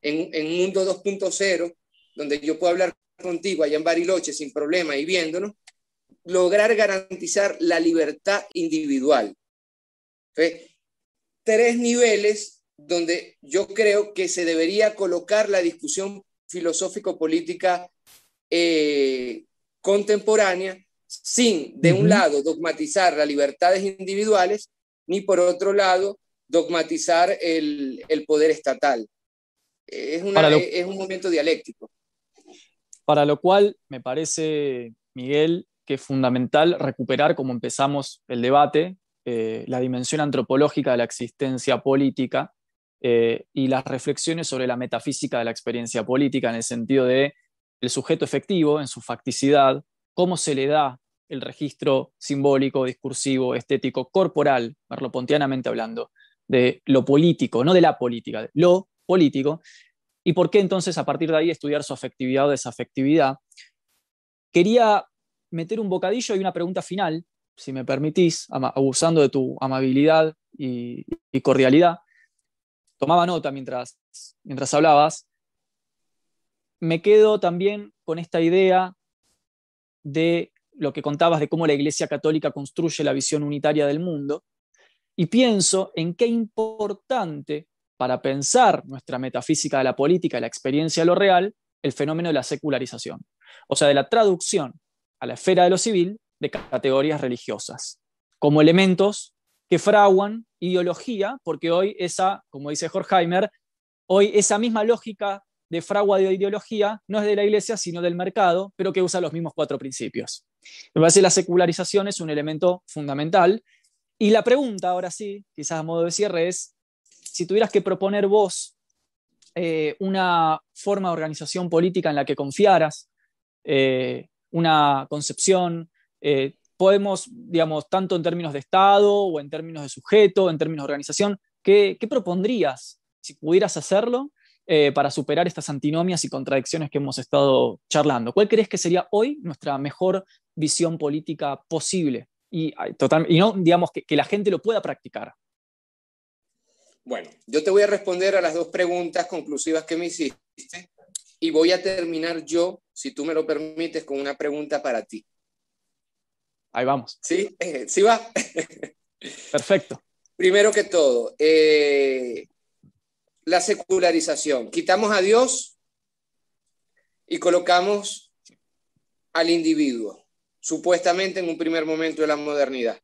en, en mundo 2.0, donde yo puedo hablar contigo allá en Bariloche sin problema y viéndonos, lograr garantizar la libertad individual. tres niveles donde yo creo que se debería colocar la discusión filosófico-política eh, contemporánea sin, de un lado, dogmatizar las libertades individuales, ni por otro lado, dogmatizar el, poder estatal. Es, es un momento dialéctico. Para lo cual, me parece, Miguel, que es fundamental recuperar, como empezamos el debate, eh, la dimensión antropológica de la existencia política eh, y las reflexiones sobre la metafísica de la experiencia política en el sentido de el sujeto efectivo en su facticidad, cómo se le da el registro simbólico, discursivo, estético, corporal, merlopontianamente hablando, de lo político, no de la política, de lo político, y por qué entonces a partir de ahí estudiar su afectividad o desafectividad. Quería meter un bocadillo y una pregunta final si me permitís, abusando de tu amabilidad y, cordialidad, tomaba nota mientras, mientras hablabas, me quedo también con esta idea de lo que contabas de cómo la Iglesia Católica construye la visión unitaria del mundo, y pienso en qué importante para pensar nuestra metafísica de la política, la experiencia de lo real, el fenómeno de la secularización, o sea, de la traducción a la esfera de lo civil de categorías religiosas, como elementos que fraguan ideología, porque hoy esa, como dice Horkheimer, hoy esa misma lógica de fragua de ideología no es de la iglesia, sino del mercado, pero que usa los mismos cuatro principios. Me parece que la secularización es un elemento fundamental. Y la pregunta, ahora sí, quizás a modo de cierre, es, si tuvieras que proponer vos eh, una forma de organización política en la que confiaras, eh, una concepción, eh, podemos, digamos, tanto en términos de Estado o en términos de sujeto, en términos de organización, ¿qué, propondrías si pudieras hacerlo para superar estas antinomias y contradicciones que hemos estado charlando? ¿Cuál crees que sería hoy nuestra mejor visión política posible? Y, y no, digamos, que la gente lo pueda practicar. Bueno, yo te voy a responder a las dos preguntas conclusivas que me hiciste y voy a terminar yo, si tú me lo permites, con una pregunta para ti. Ahí vamos. ¿Sí? ¿Sí va? [LAUGHS] Perfecto. Primero que todo, eh, la secularización. Quitamos a Dios y colocamos al individuo, supuestamente en un primer momento de la modernidad.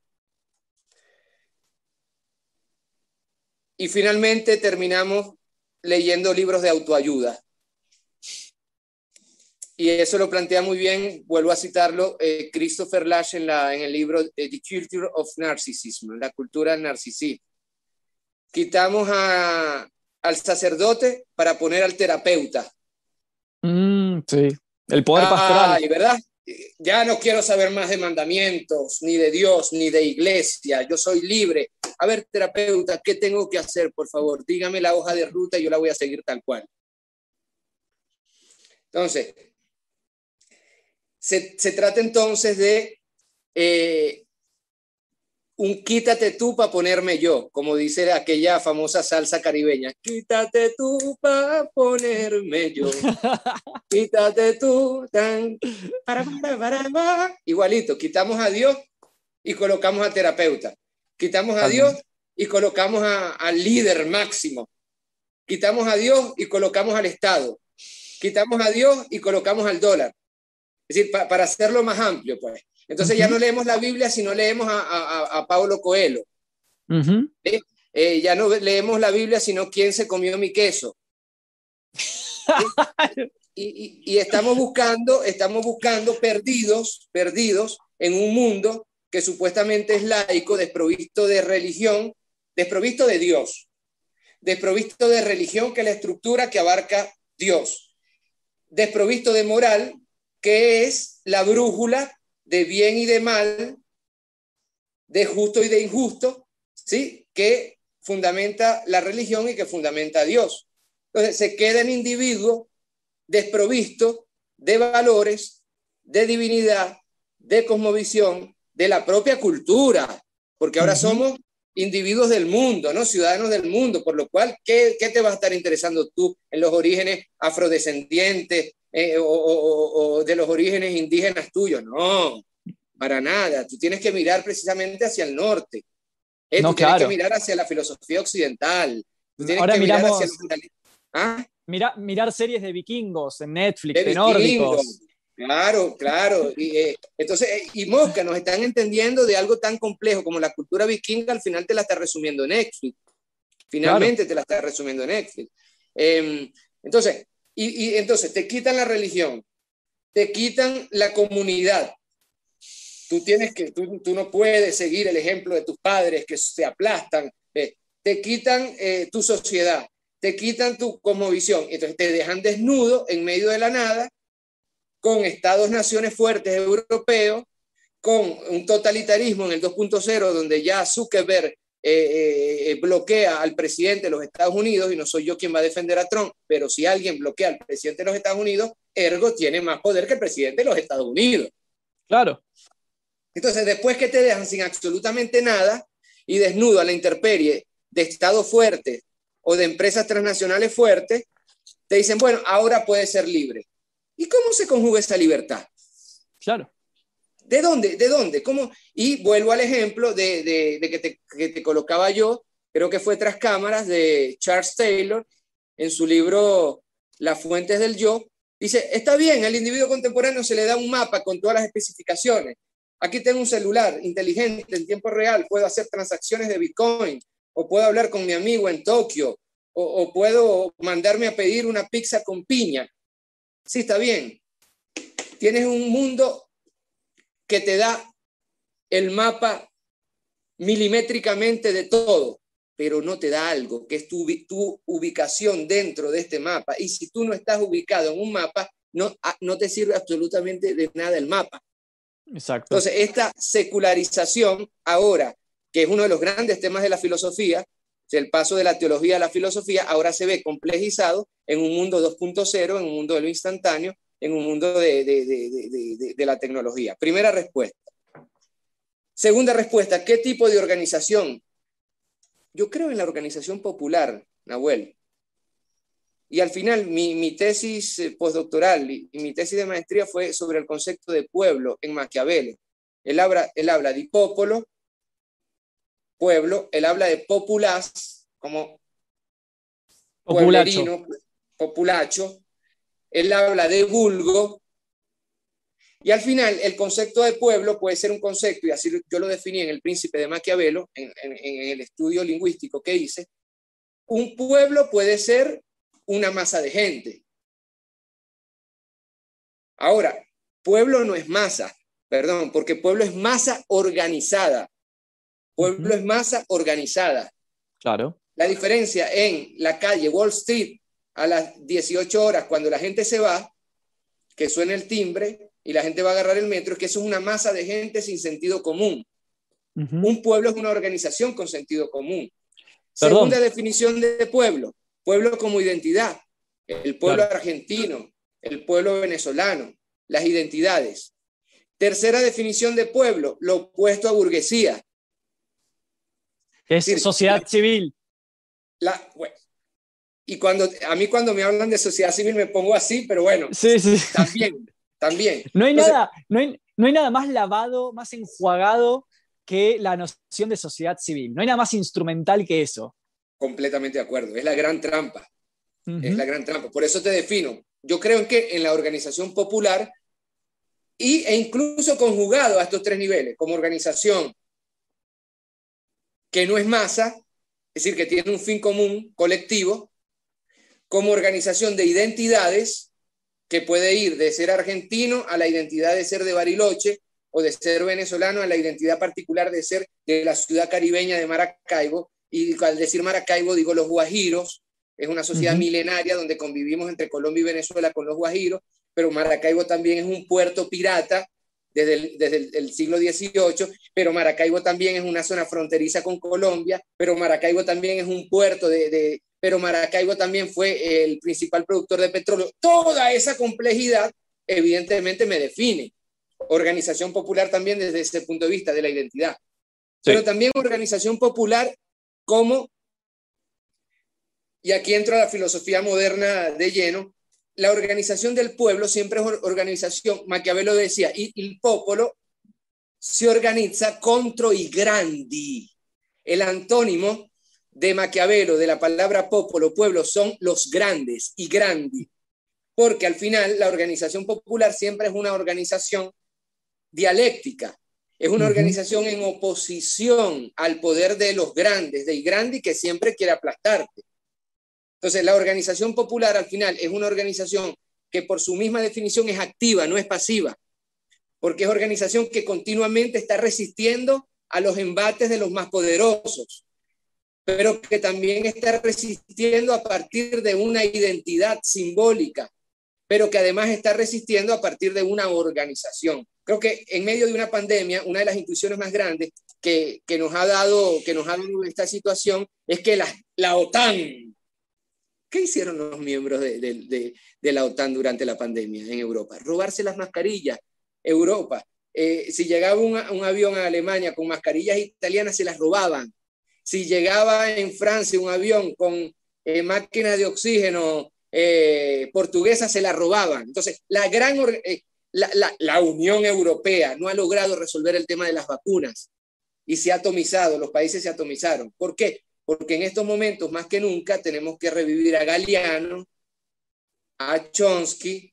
Y finalmente terminamos leyendo libros de autoayuda. Y eso lo plantea muy bien, vuelvo a citarlo, eh, Christopher Lash en, la, en el libro eh, The Culture of Narcissism, la cultura del narcisismo. Quitamos a, al sacerdote para poner al terapeuta. Mm, sí, el poder pastoral. ¿verdad? Ya no quiero saber más de mandamientos, ni de Dios, ni de iglesia. Yo soy libre. A ver, terapeuta, ¿qué tengo que hacer, por favor? Dígame la hoja de ruta y yo la voy a seguir tal cual. Entonces, se, trata entonces de eh, un quítate tú para ponerme yo, como dice aquella famosa salsa caribeña. Quítate tú para ponerme yo. [LAUGHS] Quítate tú. Tan, para, para, Igualito, quitamos a Dios y colocamos a terapeuta. Quitamos a Dios y colocamos al líder máximo. Quitamos a Dios y colocamos al Estado. Quitamos a Dios y colocamos al dólar. Es decir, para hacerlo más amplio, pues. Entonces ya no leemos la Biblia, sino leemos a, a, Pablo Coelho. Eh, ya no leemos la Biblia, sino quién se comió mi queso. [LAUGHS] y, y, estamos buscando, estamos buscando perdidos, perdidos en un mundo que supuestamente es laico, desprovisto de religión, desprovisto de Dios, desprovisto de religión, que es la estructura que abarca Dios, desprovisto de moral, que es la brújula de bien y de mal, de justo y de injusto, ¿sí? Que fundamenta la religión y que fundamenta a Dios. Entonces se queda en individuo desprovisto de valores, de divinidad, de cosmovisión, de la propia cultura, porque ahora somos individuos del mundo, ¿no? Ciudadanos del mundo, por lo cual, ¿qué, te va a estar interesando tú en los orígenes afrodescendientes eh, o, de los orígenes indígenas tuyos? No, para nada. Tú tienes que mirar precisamente hacia el norte. Eh, tú tienes que mirar hacia la filosofía occidental. ahora miramos... ¿Ah? mirar series de vikingos en Netflix, de, nórdicos. Claro, claro. Y, eh, entonces, eh, y Mosca, nos están entendiendo de algo tan complejo como la cultura vikinga, al final te la está resumiendo Netflix. Finalmente te la está resumiendo Netflix. Em, entonces, y, entonces te quitan la religión, te quitan la comunidad. Tú tienes que, tú, tú no puedes seguir el ejemplo de tus padres que se aplastan. Eh, te quitan tu sociedad, te quitan tu visión, entonces te dejan desnudo en medio de la nada con estados-naciones fuertes europeos, con un totalitarismo en el 2.0, donde ya Zuckerberg eh, eh, eh, bloquea al presidente de los Estados Unidos, y no soy yo quien va a defender a Trump, pero si alguien bloquea al presidente de los Estados Unidos, ergo tiene más poder que el presidente de los Estados Unidos. Claro. Entonces, después que te dejan sin absolutamente nada y desnudo a la intemperie de estados fuertes o de empresas transnacionales fuertes, te dicen, bueno, ahora puedes ser libre. ¿Y cómo se conjuga esa libertad? Claro. ¿De dónde? ¿De dónde? ¿Cómo? Y vuelvo al ejemplo de, que, te, que, te, colocaba yo, creo que fue tras cámaras de Charles Taylor en su libro Las fuentes del yo. Dice, está bien, al individuo contemporáneo se le da un mapa con todas las especificaciones. Aquí tengo un celular inteligente en tiempo real, puedo hacer transacciones de Bitcoin, o puedo hablar con mi amigo en Tokio, o, puedo mandarme a pedir una pizza con piña. Sí, está bien. Tienes un mundo que te da el mapa milimétricamente de todo, pero no te da algo, que es tu, tu ubicación dentro de este mapa. Y si tú no estás ubicado en un mapa, no, ah, no te sirve absolutamente de nada el mapa. Exacto. Entonces, esta secularización ahora, que es uno de los grandes temas de la filosofía, el paso de la teología a la filosofía, ahora se ve complejizado en un mundo 2.0, en un mundo de lo instantáneo, en un mundo de, la tecnología. Primera respuesta. Segunda respuesta, ¿qué tipo de organización? Yo creo en la organización popular, Nahuel. Y al final, mi, tesis eh, postdoctoral y, mi tesis de maestría fue sobre el concepto de pueblo en Maquiavelo. Él habla, él habla de popolo, pueblo, él habla de populas, como populacho. populacho, él habla de vulgo, y al final, el concepto de pueblo puede ser un concepto, y así yo lo definí en El Príncipe de Maquiavelo, en, en, el estudio lingüístico que hice, un pueblo puede ser una masa de gente. Ahora, pueblo no es masa, perdón, porque pueblo es masa organizada. Pueblo es masa organizada. Claro. La diferencia en la calle Wall Street a las 18 horas, cuando la gente se va, que suena el timbre, y la gente va a agarrar el metro, es que eso es una masa de gente sin sentido común. Un pueblo es una organización con sentido común. Segunda definición de pueblo, pueblo como identidad, el pueblo argentino, el pueblo venezolano, las identidades. Tercera definición de pueblo, lo opuesto a burguesía. Es sociedad civil. La, y cuando a mí cuando me hablan de sociedad civil me pongo así, pero bueno, sí, sí. también también. [LAUGHS] No hay, nada, no, hay, no hay nada más lavado, más enjuagado que la noción de sociedad civil. No hay nada más instrumental que eso. Completamente de acuerdo. Es la gran trampa. Es la gran trampa. Por eso te defino. Yo creo en que en la organización popular y, e incluso conjugado a estos tres niveles, como organización que no es masa, es decir, que tiene un fin común colectivo, como organización de identidades que puede ir de ser argentino a la identidad de ser de Bariloche o de ser venezolano a la identidad particular de ser de la ciudad caribeña de Maracaibo. Y al decir Maracaibo digo los guajiros, es una sociedad milenaria donde convivimos entre Colombia y Venezuela con los guajiros, pero Maracaibo también es un puerto pirata desde el, desde el, siglo XVIII, pero Maracaibo también es una zona fronteriza con Colombia, pero Maracaibo también es un puerto de, pero Maracaibo también fue el principal productor de petróleo. Toda esa complejidad evidentemente me define. Organización popular también desde ese punto de vista de la identidad. Pero también organización popular como, y aquí entro a la filosofía moderna de lleno, la organización del pueblo siempre es organización, Maquiavelo decía, y el popolo se organiza contro i grandi. El antónimo de Maquiavelo, de la palabra popolo, pueblo, son los grandes y grandi, porque al final la organización popular siempre es una organización dialéctica, es una organización en oposición al poder de los grandes, de grandi que siempre quiere aplastarte. Entonces, la organización popular al final es una organización que por su misma definición es activa, no es pasiva, porque es organización que continuamente está resistiendo a los embates de los más poderosos pero que también está resistiendo a partir de una identidad simbólica, pero que además está resistiendo a partir de una organización. Creo que en medio de una pandemia, una de las intuiciones más grandes que, que nos, ha dado, que nos ha dado esta situación es que la, la OTAN, ¿qué hicieron los miembros de, de, la OTAN durante la pandemia en Europa? Robarse las mascarillas. Europa, eh, si llegaba un, un avión a Alemania con mascarillas italianas, se las robaban si llegaba en Francia un avión con eh, máquinas de oxígeno eh, portuguesa, se la robaban. Entonces, la gran eh, la, Unión Europea no ha logrado resolver el tema de las vacunas y se ha atomizado, los países se atomizaron. ¿Por qué? Porque en estos momentos, más que nunca, tenemos que revivir a Galeano, a Chomsky,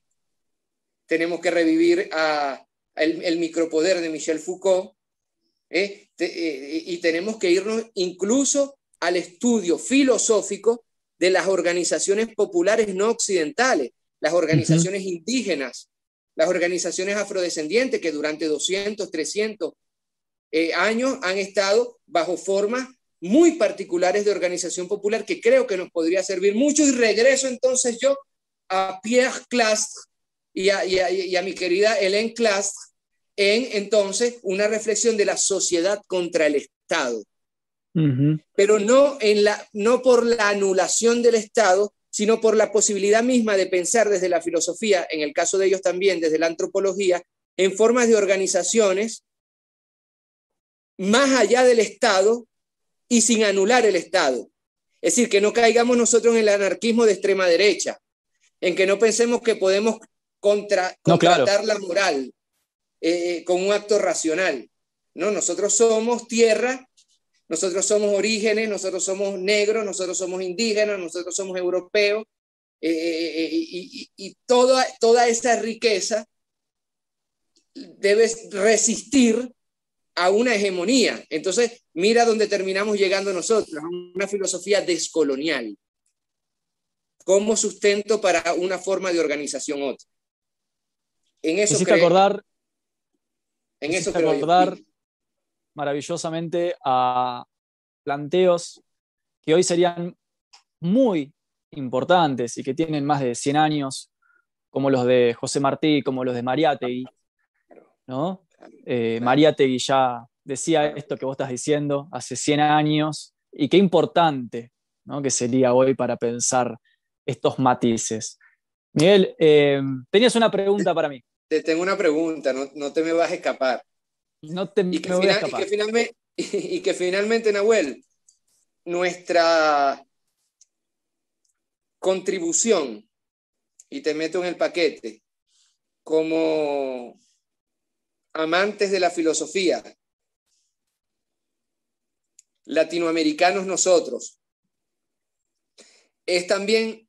tenemos que revivir a, el, el micropoder de Michel Foucault, ¿eh? Eh, y tenemos que irnos incluso al estudio filosófico de las organizaciones populares no occidentales, las organizaciones indígenas, las organizaciones afrodescendientes que durante 200, 300 eh, años han estado bajo formas muy particulares de organización popular que creo que nos podría servir mucho. Y regreso entonces yo a Pierre Clastre y a, y a mi querida Hélène Clastre en entonces una reflexión de la sociedad contra el Estado. Pero no, en la, no por la anulación del Estado, sino por la posibilidad misma de pensar desde la filosofía, en el caso de ellos también desde la antropología, en formas de organizaciones más allá del Estado y sin anular el Estado. Es decir, que no caigamos nosotros en el anarquismo de extrema derecha, en que no pensemos que podemos contra, contratar la moral eh, con un acto racional. No, nosotros somos tierra, nosotros somos orígenes, nosotros somos negros, nosotros somos indígenas, nosotros somos europeos, eh, eh, y, y, toda, toda esa riqueza debe resistir a una hegemonía. Entonces, mira dónde terminamos llegando nosotros, a una filosofía descolonial, como sustento para una forma de organización otra. En eso creo, acordar, en eso creo acordar maravillosamente a planteos que hoy serían muy importantes y que tienen más de 100 años, como los de José Martí, como los de Mariátegui, ¿no? Eh, Mariátegui ya decía esto que vos estás diciendo hace 100 años y qué importante ¿no? que sería hoy para pensar estos matices. Miguel, eh, tenías una pregunta para mí. Te tengo una pregunta, no, te me vas a escapar. No te y que, Y que, finalmente, [LAUGHS] y que finalmente, Nahuel, nuestra contribución, y te meto en el paquete, como amantes de la filosofía, latinoamericanos nosotros, es también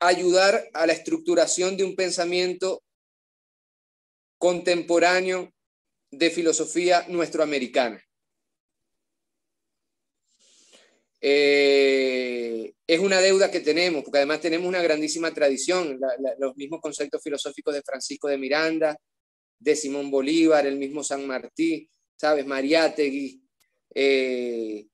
ayudar a la estructuración de un pensamiento contemporáneo de filosofía nuestroamericana. Eh, es una deuda que tenemos, porque además tenemos una grandísima tradición, los mismos conceptos filosóficos de Francisco de Miranda, de Simón Bolívar, el mismo San Martí, ¿sabes? Mariátegui. Eh,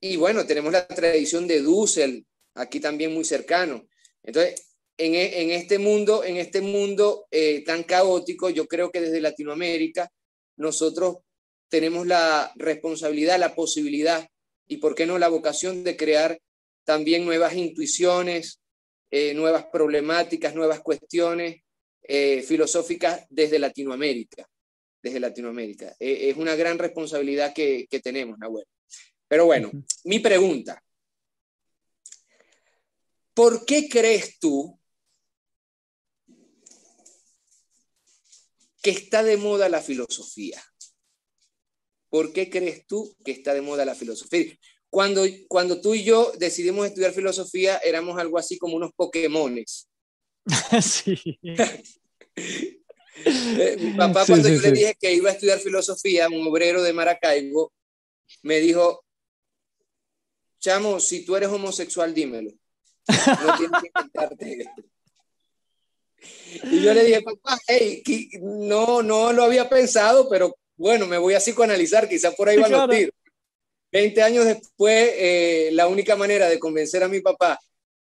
y bueno, tenemos la tradición de Dussel, aquí también muy cercano. Entonces, en, en este mundo, en este mundo eh, tan caótico, yo creo que desde Latinoamérica nosotros tenemos la responsabilidad, la posibilidad y, ¿por qué no, la vocación de crear también nuevas intuiciones, eh, nuevas problemáticas, nuevas cuestiones eh, filosóficas desde Latinoamérica. Desde Latinoamérica. Eh, es una gran responsabilidad que, que tenemos, Nahuel. Pero bueno, mi pregunta. ¿Por qué crees tú que está de moda la filosofía? ¿Por qué crees tú que está de moda la filosofía? Cuando, cuando tú y yo decidimos estudiar filosofía, éramos algo así como unos Pokémones. [LAUGHS] sí. Eh, mi papá, cuando yo le dije que iba a estudiar filosofía, un obrero de Maracaibo, me dijo, chamo, si tú eres homosexual, dímelo. No tienes que inventarte esto. Y yo le dije, papá, hey, no, no lo había pensado, pero bueno, me voy a psicoanalizar, quizás por ahí van a los tiros. Veinte años después, eh, la única manera de convencer a mi papá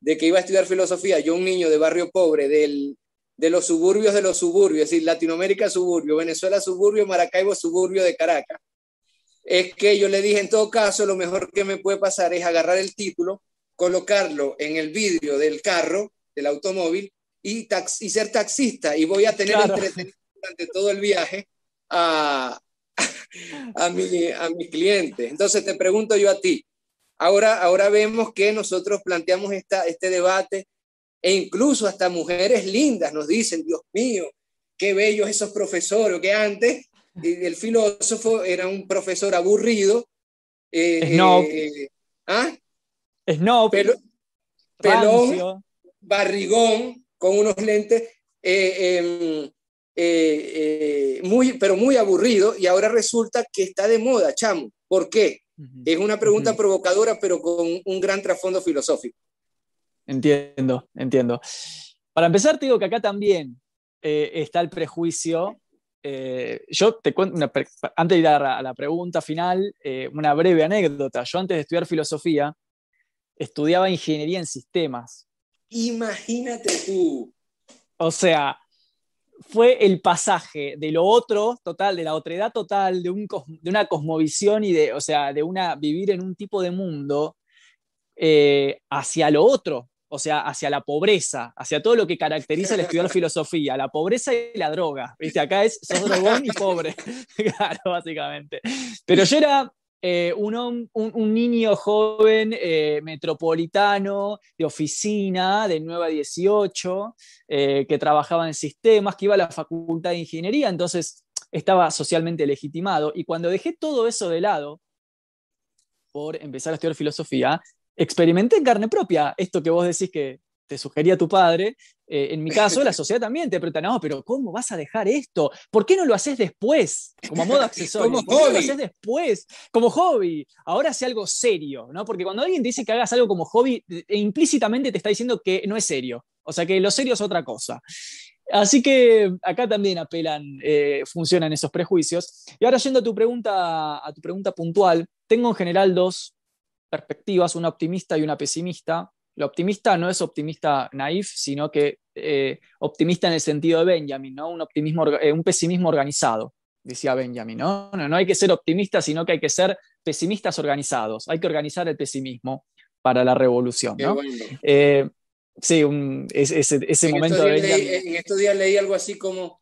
de que iba a estudiar filosofía, yo un niño de barrio pobre, del, de los suburbios de los suburbios, es decir, Latinoamérica suburbio, Venezuela suburbio, Maracaibo suburbio de Caracas, es que yo le dije, en todo caso, lo mejor que me puede pasar es agarrar el título, colocarlo en el vidrio del carro, del automóvil, y, y ser taxista, y voy a tener entretenido durante todo el viaje a, [LAUGHS] a, mi, a mis clientes. Entonces te pregunto yo a ti, Ahora, ahora vemos que nosotros planteamos esta, este debate e incluso hasta mujeres lindas nos dicen, Dios mío, qué bellos esos profesores, que antes el filósofo era un profesor aburrido. Eh, no. Eh, ¿ah? no. pelón, barrigón, con unos lentes, eh, em, muy, pero muy aburrido, y ahora resulta que está de moda, chamo. ¿Por qué? Es una pregunta provocadora, pero con un gran trasfondo filosófico. Entiendo, entiendo. Para empezar, te digo que acá también eh, está el prejuicio. Eh, yo te cuento, antes de ir a la, pregunta final, eh, una breve anécdota. Yo antes de estudiar filosofía, estudiaba ingeniería en sistemas. Imagínate tú. O sea, fue el pasaje de lo otro total, de la otredad total, de, un, de una cosmovisión y de, o sea, de una, vivir en un tipo de mundo eh, hacia lo otro, o sea, hacia la pobreza, hacia todo lo que caracteriza el estudiar [LAUGHS] filosofía, la pobreza y la droga. ¿Viste? Acá es sos drogón y pobre, [LAUGHS] claro, básicamente. Pero yo era eh, un, niño joven eh, metropolitano de oficina de 9 a 18, eh, que trabajaba en sistemas, que iba a la facultad de ingeniería, entonces estaba socialmente legitimado. Y cuando dejé todo eso de lado, por empezar a estudiar filosofía, experimenté en carne propia esto que vos decís que te sugería tu padre, eh, en mi caso, la [LAUGHS] sociedad también te pregunta, no, pero ¿cómo vas a dejar esto? ¿Por qué no lo haces después? Como modo [LAUGHS] accesorio. como ¿Por qué no lo haces después? Como hobby. Ahora hace algo serio, ¿no? Porque cuando alguien te dice que hagas algo como hobby, e implícitamente te está diciendo que no es serio. O sea, que lo serio es otra cosa. Así que acá también apelan, eh, funcionan esos prejuicios. Y ahora yendo a tu pregunta, a tu pregunta puntual, tengo en general dos perspectivas, una optimista y una pesimista. Lo optimista no es optimista naif, sino que eh, optimista en el sentido de Benjamin, ¿no? Un, optimismo, eh, un pesimismo organizado, decía Benjamin, ¿no? ¿no? ¿no? hay que ser optimistas, sino que hay que ser pesimistas organizados. Hay que organizar el pesimismo para la revolución, ¿no? Eh, sí, ese, momento de Benjamin. en estos días leí algo así como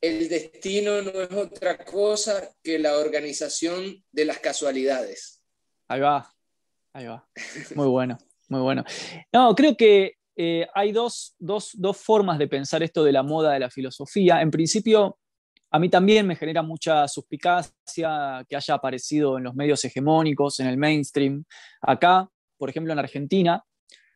el destino no es otra cosa que la organización de las casualidades. Ahí va, Ahí va. Muy bueno, muy bueno. No, creo que eh, hay dos, formas de pensar esto de la moda de la filosofía. En principio, a mí también me genera mucha suspicacia que haya aparecido en los medios hegemónicos, en el mainstream. Acá, por ejemplo, en Argentina,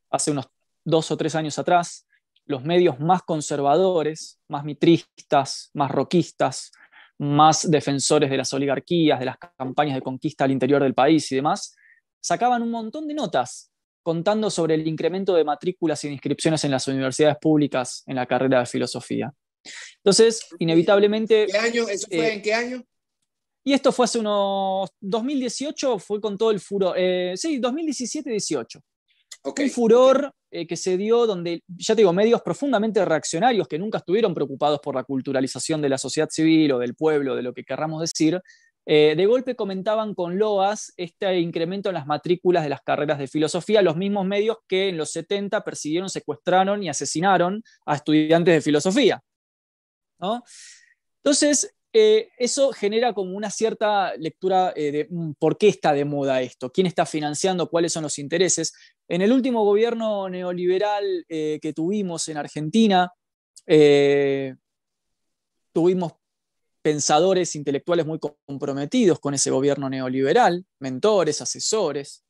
hace unos dos o tres años atrás, los medios más conservadores, más mitristas, más roquistas, más defensores de las oligarquías, de las campañas de conquista al interior del país y demás, sacaban un montón de notas contando sobre el incremento de matrículas y inscripciones en las universidades públicas en la carrera de filosofía. Entonces, inevitablemente... ¿Qué año? ¿Eso fue eh, en qué año? Y esto fue hace unos 2018, fue con todo el furor. Eh, sí, 2017-18. Un furor eh, que se dio donde, ya te digo, medios profundamente reaccionarios que nunca estuvieron preocupados por la culturalización de la sociedad civil o del pueblo, de lo que querramos decir, eh, de golpe comentaban con loas este incremento en las matrículas de las carreras de filosofía, los mismos medios que en los 70 persiguieron, secuestraron y asesinaron a estudiantes de filosofía. Entonces, eh, eso genera como una cierta lectura eh, de mm, por qué está de moda esto, quién está financiando, cuáles son los intereses. En el último gobierno neoliberal que tuvimos en Argentina, tuvimos pensadores intelectuales muy comprometidos con ese gobierno neoliberal, mentores, asesores.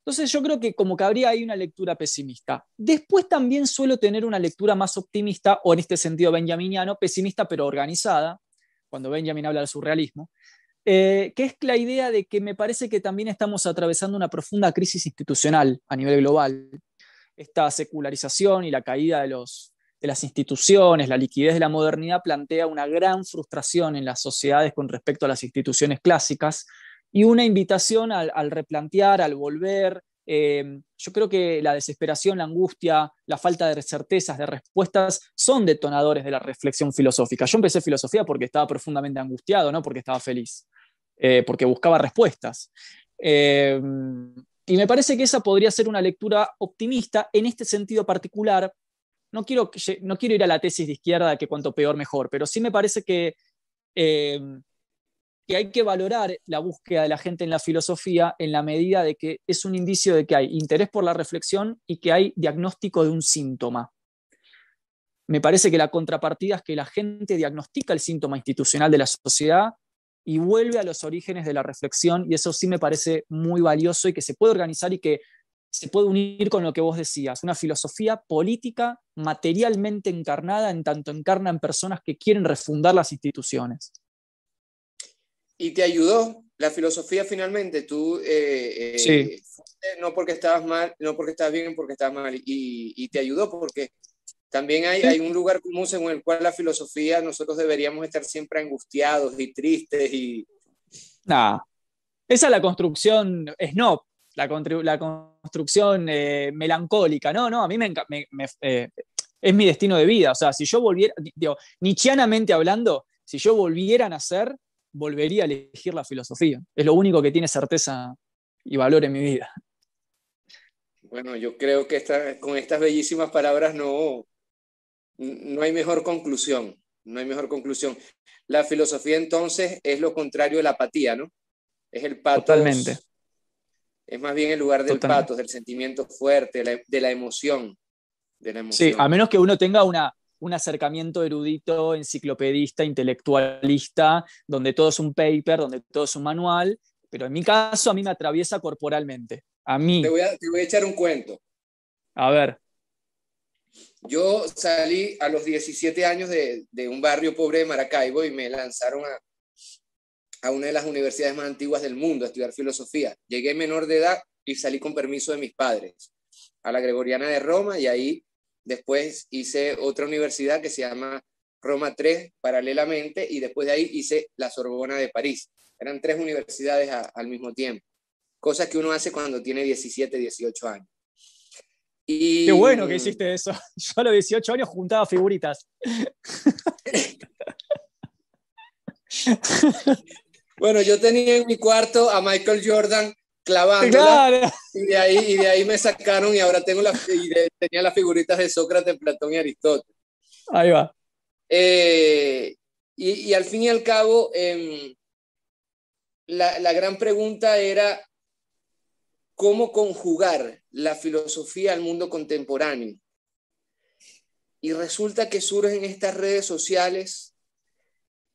Entonces yo creo que como que habría ahí una lectura pesimista. Después también suelo tener una lectura más optimista, o en este sentido benjaminiano, pesimista pero organizada, cuando Benjamin habla del surrealismo, eh, que es la idea de que me parece que también estamos atravesando una profunda crisis institucional a nivel global. Esta secularización y la caída de los de las instituciones, la liquidez de la modernidad plantea una gran frustración en las sociedades con respecto a las instituciones clásicas y una invitación al, replantear, al volver. Eh, yo creo que la desesperación, la angustia, la falta de certezas, de respuestas, son detonadores de la reflexión filosófica. Yo empecé filosofía porque estaba profundamente angustiado, no porque estaba feliz, eh, porque buscaba respuestas. Eh, y me parece que esa podría ser una lectura optimista en este sentido particular, no quiero, no quiero ir a la tesis de izquierda que cuanto peor mejor, pero sí me parece que, eh, que hay que valorar la búsqueda de la gente en la filosofía en la medida de que es un indicio de que hay interés por la reflexión y que hay diagnóstico de un síntoma. Me parece que la contrapartida es que la gente diagnostica el síntoma institucional de la sociedad y vuelve a los orígenes de la reflexión, y eso sí me parece muy valioso y que se puede organizar y que se puede unir con lo que vos decías, una filosofía política materialmente encarnada en tanto encarna en personas que quieren refundar las instituciones. ¿Y te ayudó la filosofía finalmente, tú, eh, eh, no porque estabas mal, no porque estabas bien, porque estabas mal, y, te ayudó porque también hay, hay, un lugar común según el cual la filosofía nosotros deberíamos estar siempre angustiados y tristes y... Nada, esa es la construcción snob, la, la construcción eh, melancólica, no, no, a mí me, es mi destino de vida, o sea, si yo volviera, digo, nichianamente hablando, si yo volviera a nacer, volvería a elegir la filosofía. Es lo único que tiene certeza y valor en mi vida. Bueno, yo creo que con estas bellísimas palabras no, no hay mejor conclusión. No hay mejor conclusión. La filosofía entonces es lo contrario de la apatía, ¿no? Es el pato. Totalmente. Es más bien el lugar del pato, del sentimiento fuerte, de la, emoción, de la emoción. Sí, a menos que uno tenga una, un acercamiento erudito, enciclopedista, intelectualista, donde todo es un paper, donde todo es un manual, pero en mi caso a mí me atraviesa corporalmente. A mí. Te voy a, echar un cuento. A ver. Yo salí a los 17 años de, un barrio pobre de Maracaibo y me lanzaron a, a una de las universidades más antiguas del mundo a estudiar filosofía. Llegué menor de edad y salí con permiso de mis padres a la Gregoriana de Roma y ahí Después hice otra universidad que se llama Roma 3 paralelamente y después de ahí hice la Sorbona de París. Eran tres universidades al mismo tiempo. Cosas que uno hace cuando tiene 17, 18 años. Y... Qué bueno que hiciste eso. [LAUGHS] Yo a los 18 años juntaba figuritas. [LAUGHS] bueno, yo tenía en mi cuarto a Michael Jordan clavándola. Y, de ahí, y de ahí me sacaron y ahora tengo la, tenía las figuritas de Sócrates, Platón y Aristóteles. Ahí va. Eh, y, y, al fin y al cabo, em, la, la gran pregunta era cómo conjugar la filosofía al mundo contemporáneo. Y resulta que surgen estas redes sociales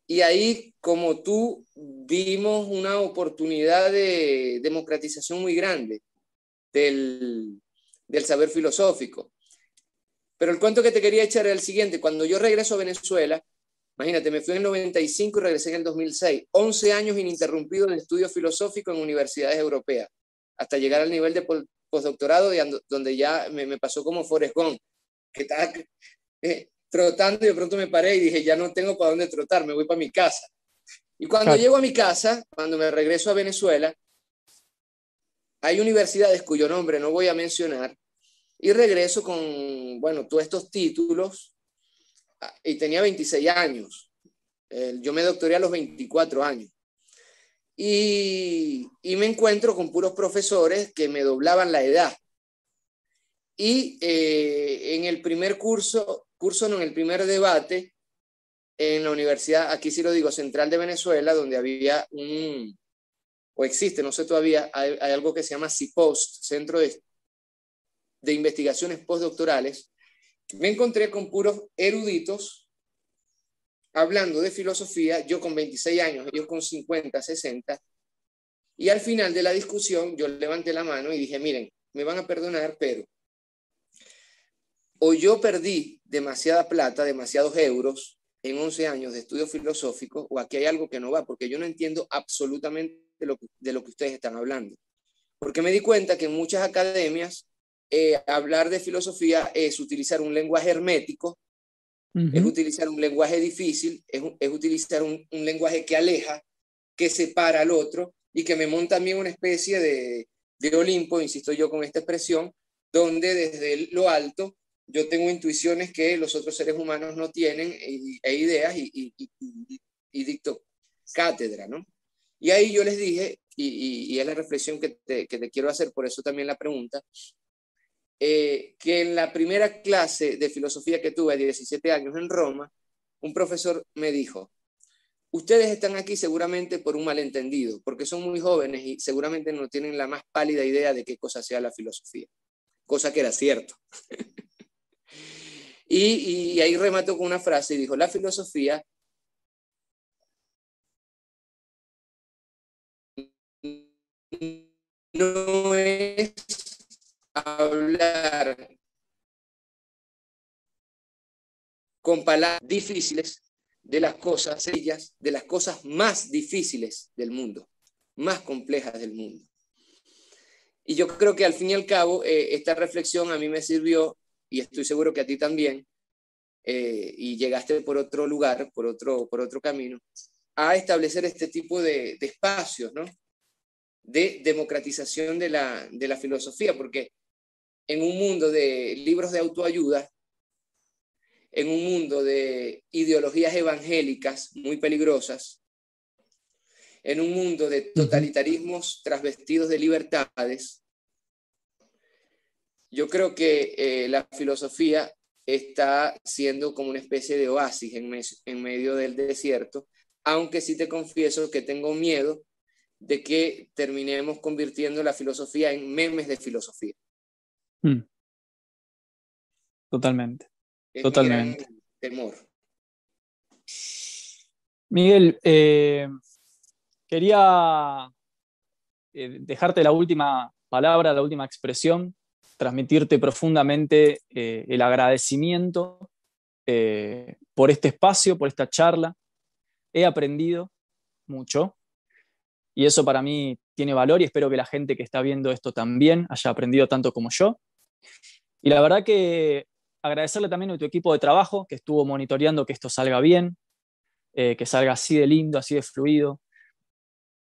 y ahí, como tú, vimos una oportunidad de democratización muy grande del, del saber filosófico. Pero el cuento que te quería echar era el siguiente. Cuando yo regreso a Venezuela, imagínate, me fui en el 95 y regresé en el 2006. 11 años ininterrumpidos de estudio filosófico en universidades europeas, hasta llegar al nivel de postdoctorado, donde ya me, pasó como Forrest Gump, que estaba, [LAUGHS] eh, trotando y de pronto me paré y dije, ya no tengo para dónde trotar, me voy para mi casa. Y cuando llego a mi casa, cuando me regreso a Venezuela, hay universidades cuyo nombre no voy a mencionar y regreso con, bueno, todos estos títulos ah, y tenía 26 años. Yo me doctoré a los 24 años. Y, y, me encuentro con puros profesores que me doblaban la edad. Y eh, en el primer curso curso en el primer debate en la Universidad, aquí sí lo digo, Central de Venezuela, donde había un, o existe, no sé todavía, hay, algo que se llama CIPOST, Centro de, de Investigaciones Postdoctorales. Me encontré con puros eruditos hablando de filosofía, yo con 26 años, ellos con 50, 60, y al final de la discusión yo levanté la mano y dije, miren, me van a perdonar, pero o yo perdí demasiada plata, demasiados euros en 11 años de estudio filosófico, o aquí hay algo que no va, porque yo no entiendo absolutamente de lo, que ustedes están hablando. Porque me di cuenta que en muchas academias eh, hablar de filosofía es utilizar un lenguaje hermético, es utilizar un lenguaje difícil, es, utilizar un, un, lenguaje que aleja, que separa al otro y que me monta a mí una especie de, de Olimpo, insisto yo con esta expresión, donde desde lo alto yo tengo intuiciones que los otros seres humanos no tienen e, ideas y, dicto cátedra, ¿no? Y ahí yo les dije, y, es la reflexión que te, quiero hacer, por eso también la pregunta, eh, que en la primera clase de filosofía que tuve a 17 años en Roma, un profesor me dijo, ustedes están aquí seguramente por un malentendido, porque son muy jóvenes y seguramente no tienen la más pálida idea de qué cosa sea la filosofía, cosa que era cierto. [LAUGHS] Y, ahí remató con una frase y dijo, la filosofía no es hablar con palabras difíciles de las cosas ellas, de las cosas más difíciles del mundo. más complejas del mundo. Y yo creo que al fin y al cabo, eh, esta reflexión a mí me sirvió, y estoy seguro que a ti también, eh, y llegaste por otro lugar, por otro, por otro camino, a establecer este tipo de, de espacios, ¿no? De democratización de la, de la filosofía, porque en un mundo de libros de autoayuda, en un mundo de ideologías evangélicas muy peligrosas, en un mundo de totalitarismos trasvestidos de libertades, yo creo que eh, la filosofía está siendo como una especie de oasis en, en medio del desierto, aunque sí te confieso que tengo miedo de que terminemos convirtiendo la filosofía en memes de filosofía. Hmm. Totalmente. Totalmente. temor. Miguel, eh, quería eh, dejarte la última palabra, la última expresión, transmitirte profundamente eh, el agradecimiento por este espacio, por esta charla. He aprendido mucho y eso para mí tiene valor y espero que la gente que está viendo esto también haya aprendido tanto como yo. Y la verdad que agradecerle también a tu equipo de trabajo que estuvo monitoreando que esto salga bien, eh, que salga así de lindo, así de fluido.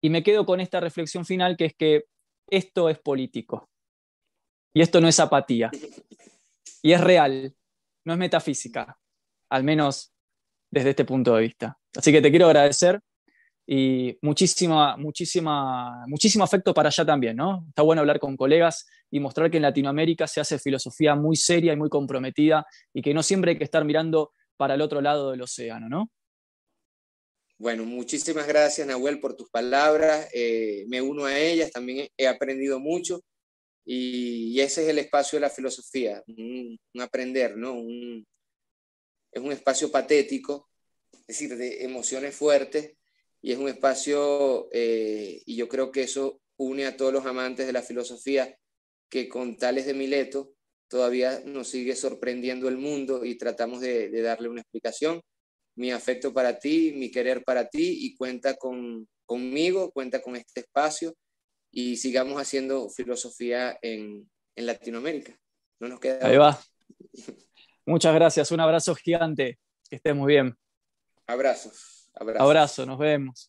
Y me quedo con esta reflexión final que es que esto es político. Y esto no es apatía. Y es real, no es metafísica, al menos desde este punto de vista. Así que te quiero agradecer y muchísima, muchísima, muchísimo afecto para allá también, ¿no? Está bueno hablar con colegas y mostrar que en Latinoamérica se hace filosofía muy seria y muy comprometida y que no siempre hay que estar mirando para el otro lado del océano, ¿no? Bueno, muchísimas gracias Nahuel por tus palabras, eh, me uno a ellas, también he aprendido mucho y, ese es el espacio de la filosofía, un, aprender, ¿no? es un espacio patético, es decir, de emociones fuertes y es un espacio, eh, y yo creo que eso une a todos los amantes de la filosofía, que con Tales de Mileto todavía nos sigue sorprendiendo el mundo y tratamos de, darle una explicación. Mi afecto para ti, mi querer para ti, y cuenta con, conmigo, cuenta con este espacio, y sigamos haciendo filosofía en, en Latinoamérica. No nos queda. Ahí va. [LAUGHS] Muchas gracias, un abrazo gigante, que estés muy bien. Abrazos. Abrazo. Abrazo, nos vemos.